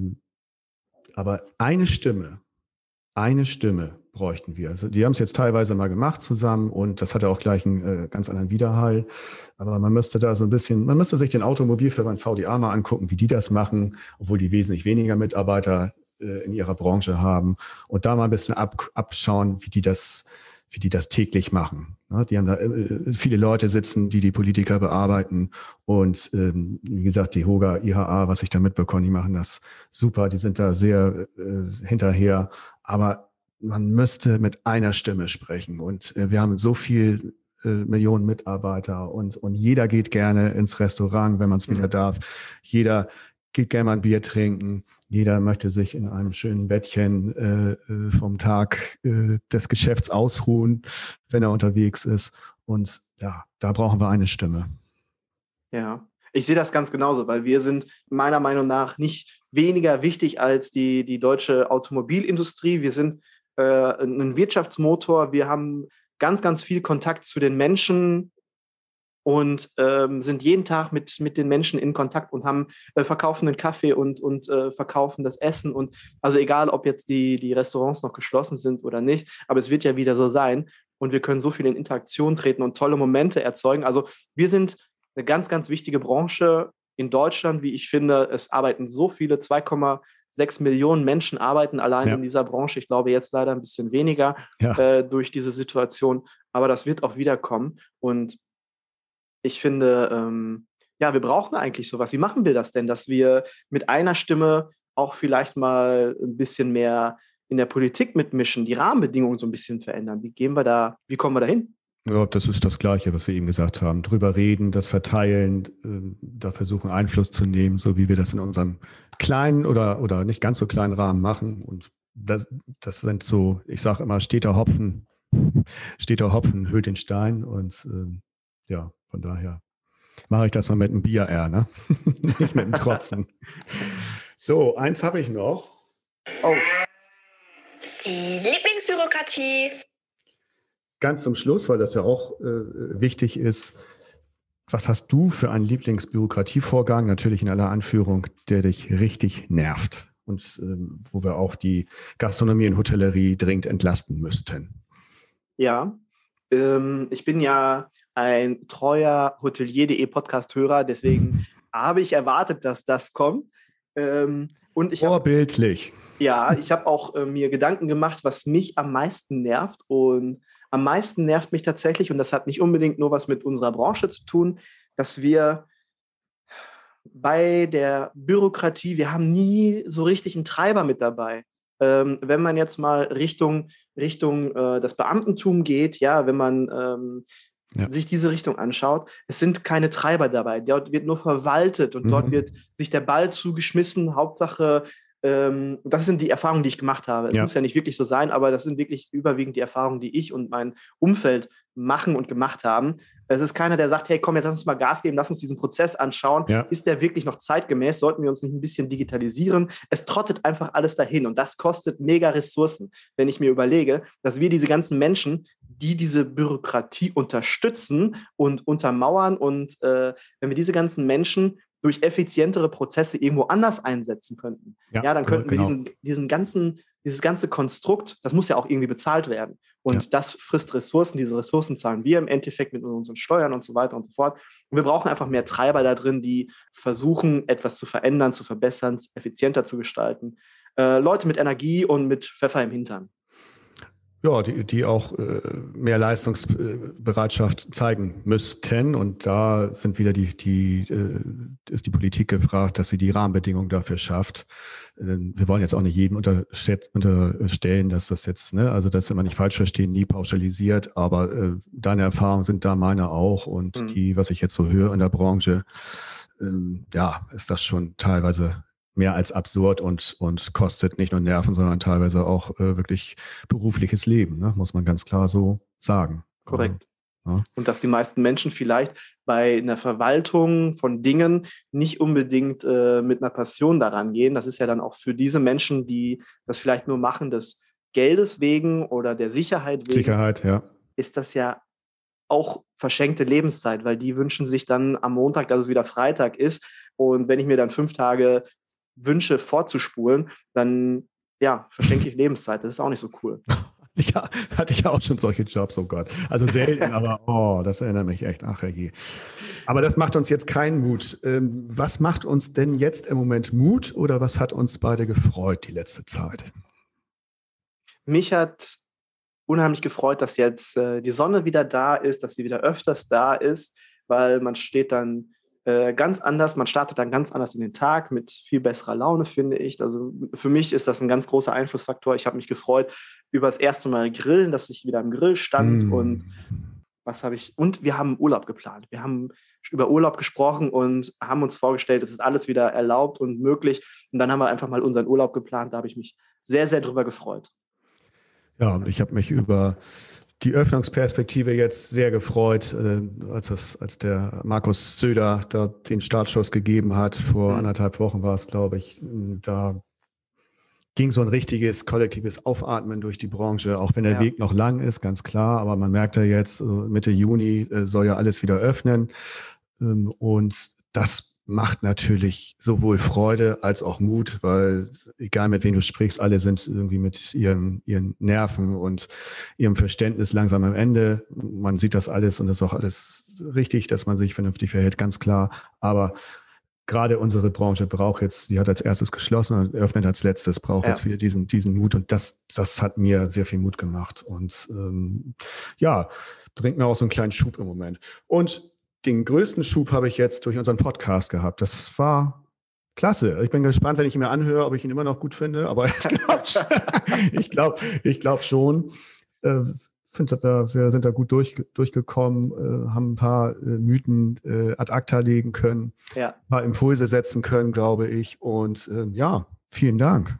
Speaker 2: aber eine Stimme, eine Stimme bräuchten wir. Also die haben es jetzt teilweise mal gemacht zusammen und das hatte auch gleich einen äh, ganz anderen Widerhall. Aber man müsste da so ein bisschen, man müsste sich den Automobilverband VDA mal angucken, wie die das machen, obwohl die wesentlich weniger Mitarbeiter äh, in ihrer Branche haben und da mal ein bisschen ab, abschauen, wie die das wie die das täglich machen. Die haben da äh, viele Leute sitzen, die die Politiker bearbeiten. Und ähm, wie gesagt, die HOGA, IHA, was ich da mitbekomme, die machen das super. Die sind da sehr äh, hinterher. Aber man müsste mit einer Stimme sprechen. Und äh, wir haben so viel Millionen Mitarbeiter und, und jeder geht gerne ins Restaurant, wenn man es wieder mhm. darf. Jeder geht gerne mal ein Bier trinken. Jeder möchte sich in einem schönen Bettchen äh, äh, vom Tag äh, des Geschäfts ausruhen, wenn er unterwegs ist. Und ja, da brauchen wir eine Stimme.
Speaker 3: Ja, ich sehe das ganz genauso, weil wir sind meiner Meinung nach nicht weniger wichtig als die, die deutsche Automobilindustrie. Wir sind äh, ein Wirtschaftsmotor. Wir haben ganz, ganz viel Kontakt zu den Menschen und ähm, sind jeden Tag mit, mit den Menschen in Kontakt und haben äh, verkaufen den Kaffee und, und äh, verkaufen das Essen. Und also egal, ob jetzt die, die Restaurants noch geschlossen sind oder nicht, aber es wird ja wieder so sein. Und wir können so viel in Interaktion treten und tolle Momente erzeugen. Also wir sind eine ganz, ganz wichtige Branche in Deutschland, wie ich finde. Es arbeiten so viele, 2,6 Millionen Menschen arbeiten allein ja. in dieser Branche. Ich glaube jetzt leider ein bisschen weniger ja. äh, durch diese Situation. Aber das wird auch wiederkommen. Und ich finde, ähm, ja, wir brauchen eigentlich sowas. Wie machen wir das denn, dass wir mit einer Stimme auch vielleicht mal ein bisschen mehr in der Politik mitmischen, die Rahmenbedingungen so ein bisschen verändern? Wie gehen wir da, wie kommen wir da hin?
Speaker 2: Ja, das ist das Gleiche, was wir eben gesagt haben. Drüber reden, das verteilen, äh, da versuchen Einfluss zu nehmen, so wie wir das in unserem kleinen oder, oder nicht ganz so kleinen Rahmen machen. Und das, das sind so, ich sage immer, steter Hopfen, steter Hopfen hüllt den Stein. Und äh, ja, von daher mache ich das mal mit einem Bier eher, ne? Nicht mit einem Tropfen. so, eins habe ich noch. Oh.
Speaker 4: Die Lieblingsbürokratie.
Speaker 2: Ganz zum Schluss, weil das ja auch äh, wichtig ist. Was hast du für einen Lieblingsbürokratievorgang, natürlich in aller Anführung, der dich richtig nervt und ähm, wo wir auch die Gastronomie und Hotellerie dringend entlasten müssten?
Speaker 3: Ja, ähm, ich bin ja ein treuer Hotelier.de Podcast-Hörer, deswegen habe ich erwartet, dass das kommt. Ähm, und ich
Speaker 2: Vorbildlich.
Speaker 3: Hab, ja, ich habe auch äh, mir Gedanken gemacht, was mich am meisten nervt. Und am meisten nervt mich tatsächlich, und das hat nicht unbedingt nur was mit unserer Branche zu tun, dass wir bei der Bürokratie, wir haben nie so richtig einen Treiber mit dabei ähm, wenn man jetzt mal Richtung, Richtung äh, das Beamtentum geht, ja, wenn man ähm, ja. sich diese Richtung anschaut, es sind keine Treiber dabei. Dort wird nur verwaltet und mhm. dort wird sich der Ball zugeschmissen. Hauptsache, ähm, das sind die Erfahrungen, die ich gemacht habe. Es ja. muss ja nicht wirklich so sein, aber das sind wirklich überwiegend die Erfahrungen, die ich und mein Umfeld machen und gemacht haben. Es ist keiner, der sagt, hey, komm, jetzt lass uns mal Gas geben, lass uns diesen Prozess anschauen. Ja. Ist der wirklich noch zeitgemäß? Sollten wir uns nicht ein bisschen digitalisieren? Es trottet einfach alles dahin und das kostet mega Ressourcen, wenn ich mir überlege, dass wir diese ganzen Menschen, die diese Bürokratie unterstützen und untermauern und äh, wenn wir diese ganzen Menschen durch effizientere Prozesse irgendwo anders einsetzen könnten, ja, ja dann könnten genau. wir diesen, diesen ganzen, dieses ganze Konstrukt, das muss ja auch irgendwie bezahlt werden. Und ja. das frisst Ressourcen. Diese Ressourcen zahlen wir im Endeffekt mit unseren Steuern und so weiter und so fort. Und wir brauchen einfach mehr Treiber da drin, die versuchen, etwas zu verändern, zu verbessern, effizienter zu gestalten. Äh, Leute mit Energie und mit Pfeffer im Hintern.
Speaker 2: Ja, die, die auch äh, mehr Leistungsbereitschaft zeigen müssten. Und da sind wieder die, die, äh, ist die Politik gefragt, dass sie die Rahmenbedingungen dafür schafft. Äh, wir wollen jetzt auch nicht jedem unterstellen, dass das jetzt, ne, also das immer nicht falsch verstehen, nie pauschalisiert, aber äh, deine Erfahrungen sind da meine auch und mhm. die, was ich jetzt so höre in der Branche, ähm, ja, ist das schon teilweise mehr als absurd und, und kostet nicht nur Nerven, sondern teilweise auch äh, wirklich berufliches Leben, ne? muss man ganz klar so sagen.
Speaker 3: Korrekt. Ja. Und dass die meisten Menschen vielleicht bei einer Verwaltung von Dingen nicht unbedingt äh, mit einer Passion daran gehen. Das ist ja dann auch für diese Menschen, die das vielleicht nur machen, des Geldes wegen oder der Sicherheit wegen.
Speaker 2: Sicherheit, ja.
Speaker 3: Ist das ja auch verschenkte Lebenszeit, weil die wünschen sich dann am Montag, dass es wieder Freitag ist. Und wenn ich mir dann fünf Tage wünsche vorzuspulen, dann ja, verschenke ich Lebenszeit. Das ist auch nicht so cool.
Speaker 2: Ja, hatte ich ja auch schon solche Jobs, oh Gott. Also selten, aber oh, das erinnert mich echt. Ach, je. Aber das macht uns jetzt keinen Mut. Ähm, was macht uns denn jetzt im Moment Mut oder was hat uns beide gefreut die letzte Zeit?
Speaker 3: Mich hat unheimlich gefreut, dass jetzt äh, die Sonne wieder da ist, dass sie wieder öfters da ist, weil man steht dann äh, ganz anders. Man startet dann ganz anders in den Tag mit viel besserer Laune, finde ich. Also für mich ist das ein ganz großer Einflussfaktor. Ich habe mich gefreut über das erste Mal Grillen, dass ich wieder im Grill stand mm. und was habe ich und wir haben Urlaub geplant. Wir haben über Urlaub gesprochen und haben uns vorgestellt, es ist alles wieder erlaubt und möglich. Und dann haben wir einfach mal unseren Urlaub geplant. Da habe ich mich sehr, sehr drüber gefreut.
Speaker 2: Ja, ich habe mich über die Öffnungsperspektive jetzt sehr gefreut, äh, als, das, als der Markus Söder da den Startschuss gegeben hat. Vor mhm. anderthalb Wochen war es, glaube ich. Da ging so ein richtiges kollektives Aufatmen durch die Branche, auch wenn der ja. Weg noch lang ist, ganz klar. Aber man merkt ja jetzt, Mitte Juni äh, soll ja alles wieder öffnen. Ähm, und das macht natürlich sowohl Freude als auch Mut, weil egal mit wem du sprichst, alle sind irgendwie mit ihren, ihren Nerven und ihrem Verständnis langsam am Ende. Man sieht das alles und das ist auch alles richtig, dass man sich vernünftig verhält, ganz klar. Aber gerade unsere Branche braucht jetzt, die hat als erstes geschlossen und öffnet als letztes, braucht ja. jetzt wieder diesen, diesen Mut und das, das hat mir sehr viel Mut gemacht und ähm, ja, bringt mir auch so einen kleinen Schub im Moment. Und den größten Schub habe ich jetzt durch unseren Podcast gehabt. Das war klasse. Ich bin gespannt, wenn ich ihn mir anhöre, ob ich ihn immer noch gut finde. Aber ich glaube ich glaub, ich glaub schon. Äh, finde, wir, wir sind da gut durch, durchgekommen, äh, haben ein paar äh, Mythen äh, ad acta legen können, ja. ein paar Impulse setzen können, glaube ich. Und äh, ja, vielen Dank.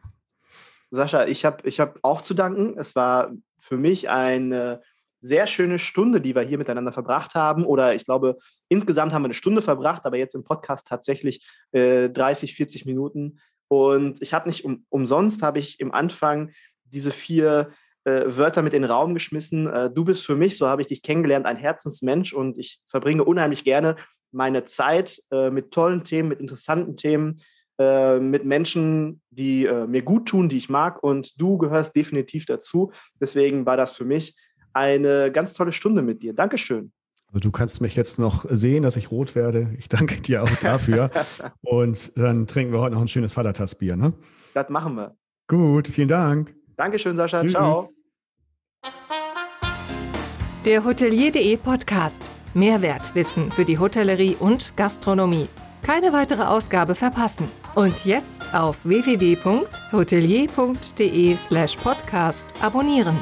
Speaker 3: Sascha, ich habe ich hab auch zu danken. Es war für mich eine sehr schöne Stunde, die wir hier miteinander verbracht haben. Oder ich glaube, insgesamt haben wir eine Stunde verbracht, aber jetzt im Podcast tatsächlich äh, 30, 40 Minuten. Und ich habe nicht um, umsonst, habe ich im Anfang diese vier äh, Wörter mit in den Raum geschmissen. Äh, du bist für mich, so habe ich dich kennengelernt, ein Herzensmensch und ich verbringe unheimlich gerne meine Zeit äh, mit tollen Themen, mit interessanten Themen, äh, mit Menschen, die äh, mir gut tun, die ich mag. Und du gehörst definitiv dazu. Deswegen war das für mich eine ganz tolle Stunde mit dir. Dankeschön.
Speaker 2: Also du kannst mich jetzt noch sehen, dass ich rot werde. Ich danke dir auch dafür. Und dann trinken wir heute noch ein schönes Vatertassbier, ne?
Speaker 3: Das machen wir.
Speaker 2: Gut, vielen Dank.
Speaker 3: Dankeschön, Sascha. Tschüss. Ciao.
Speaker 1: Der Hotelier.de Podcast. Mehrwertwissen für die Hotellerie und Gastronomie. Keine weitere Ausgabe verpassen. Und jetzt auf www.hotelier.de slash podcast abonnieren.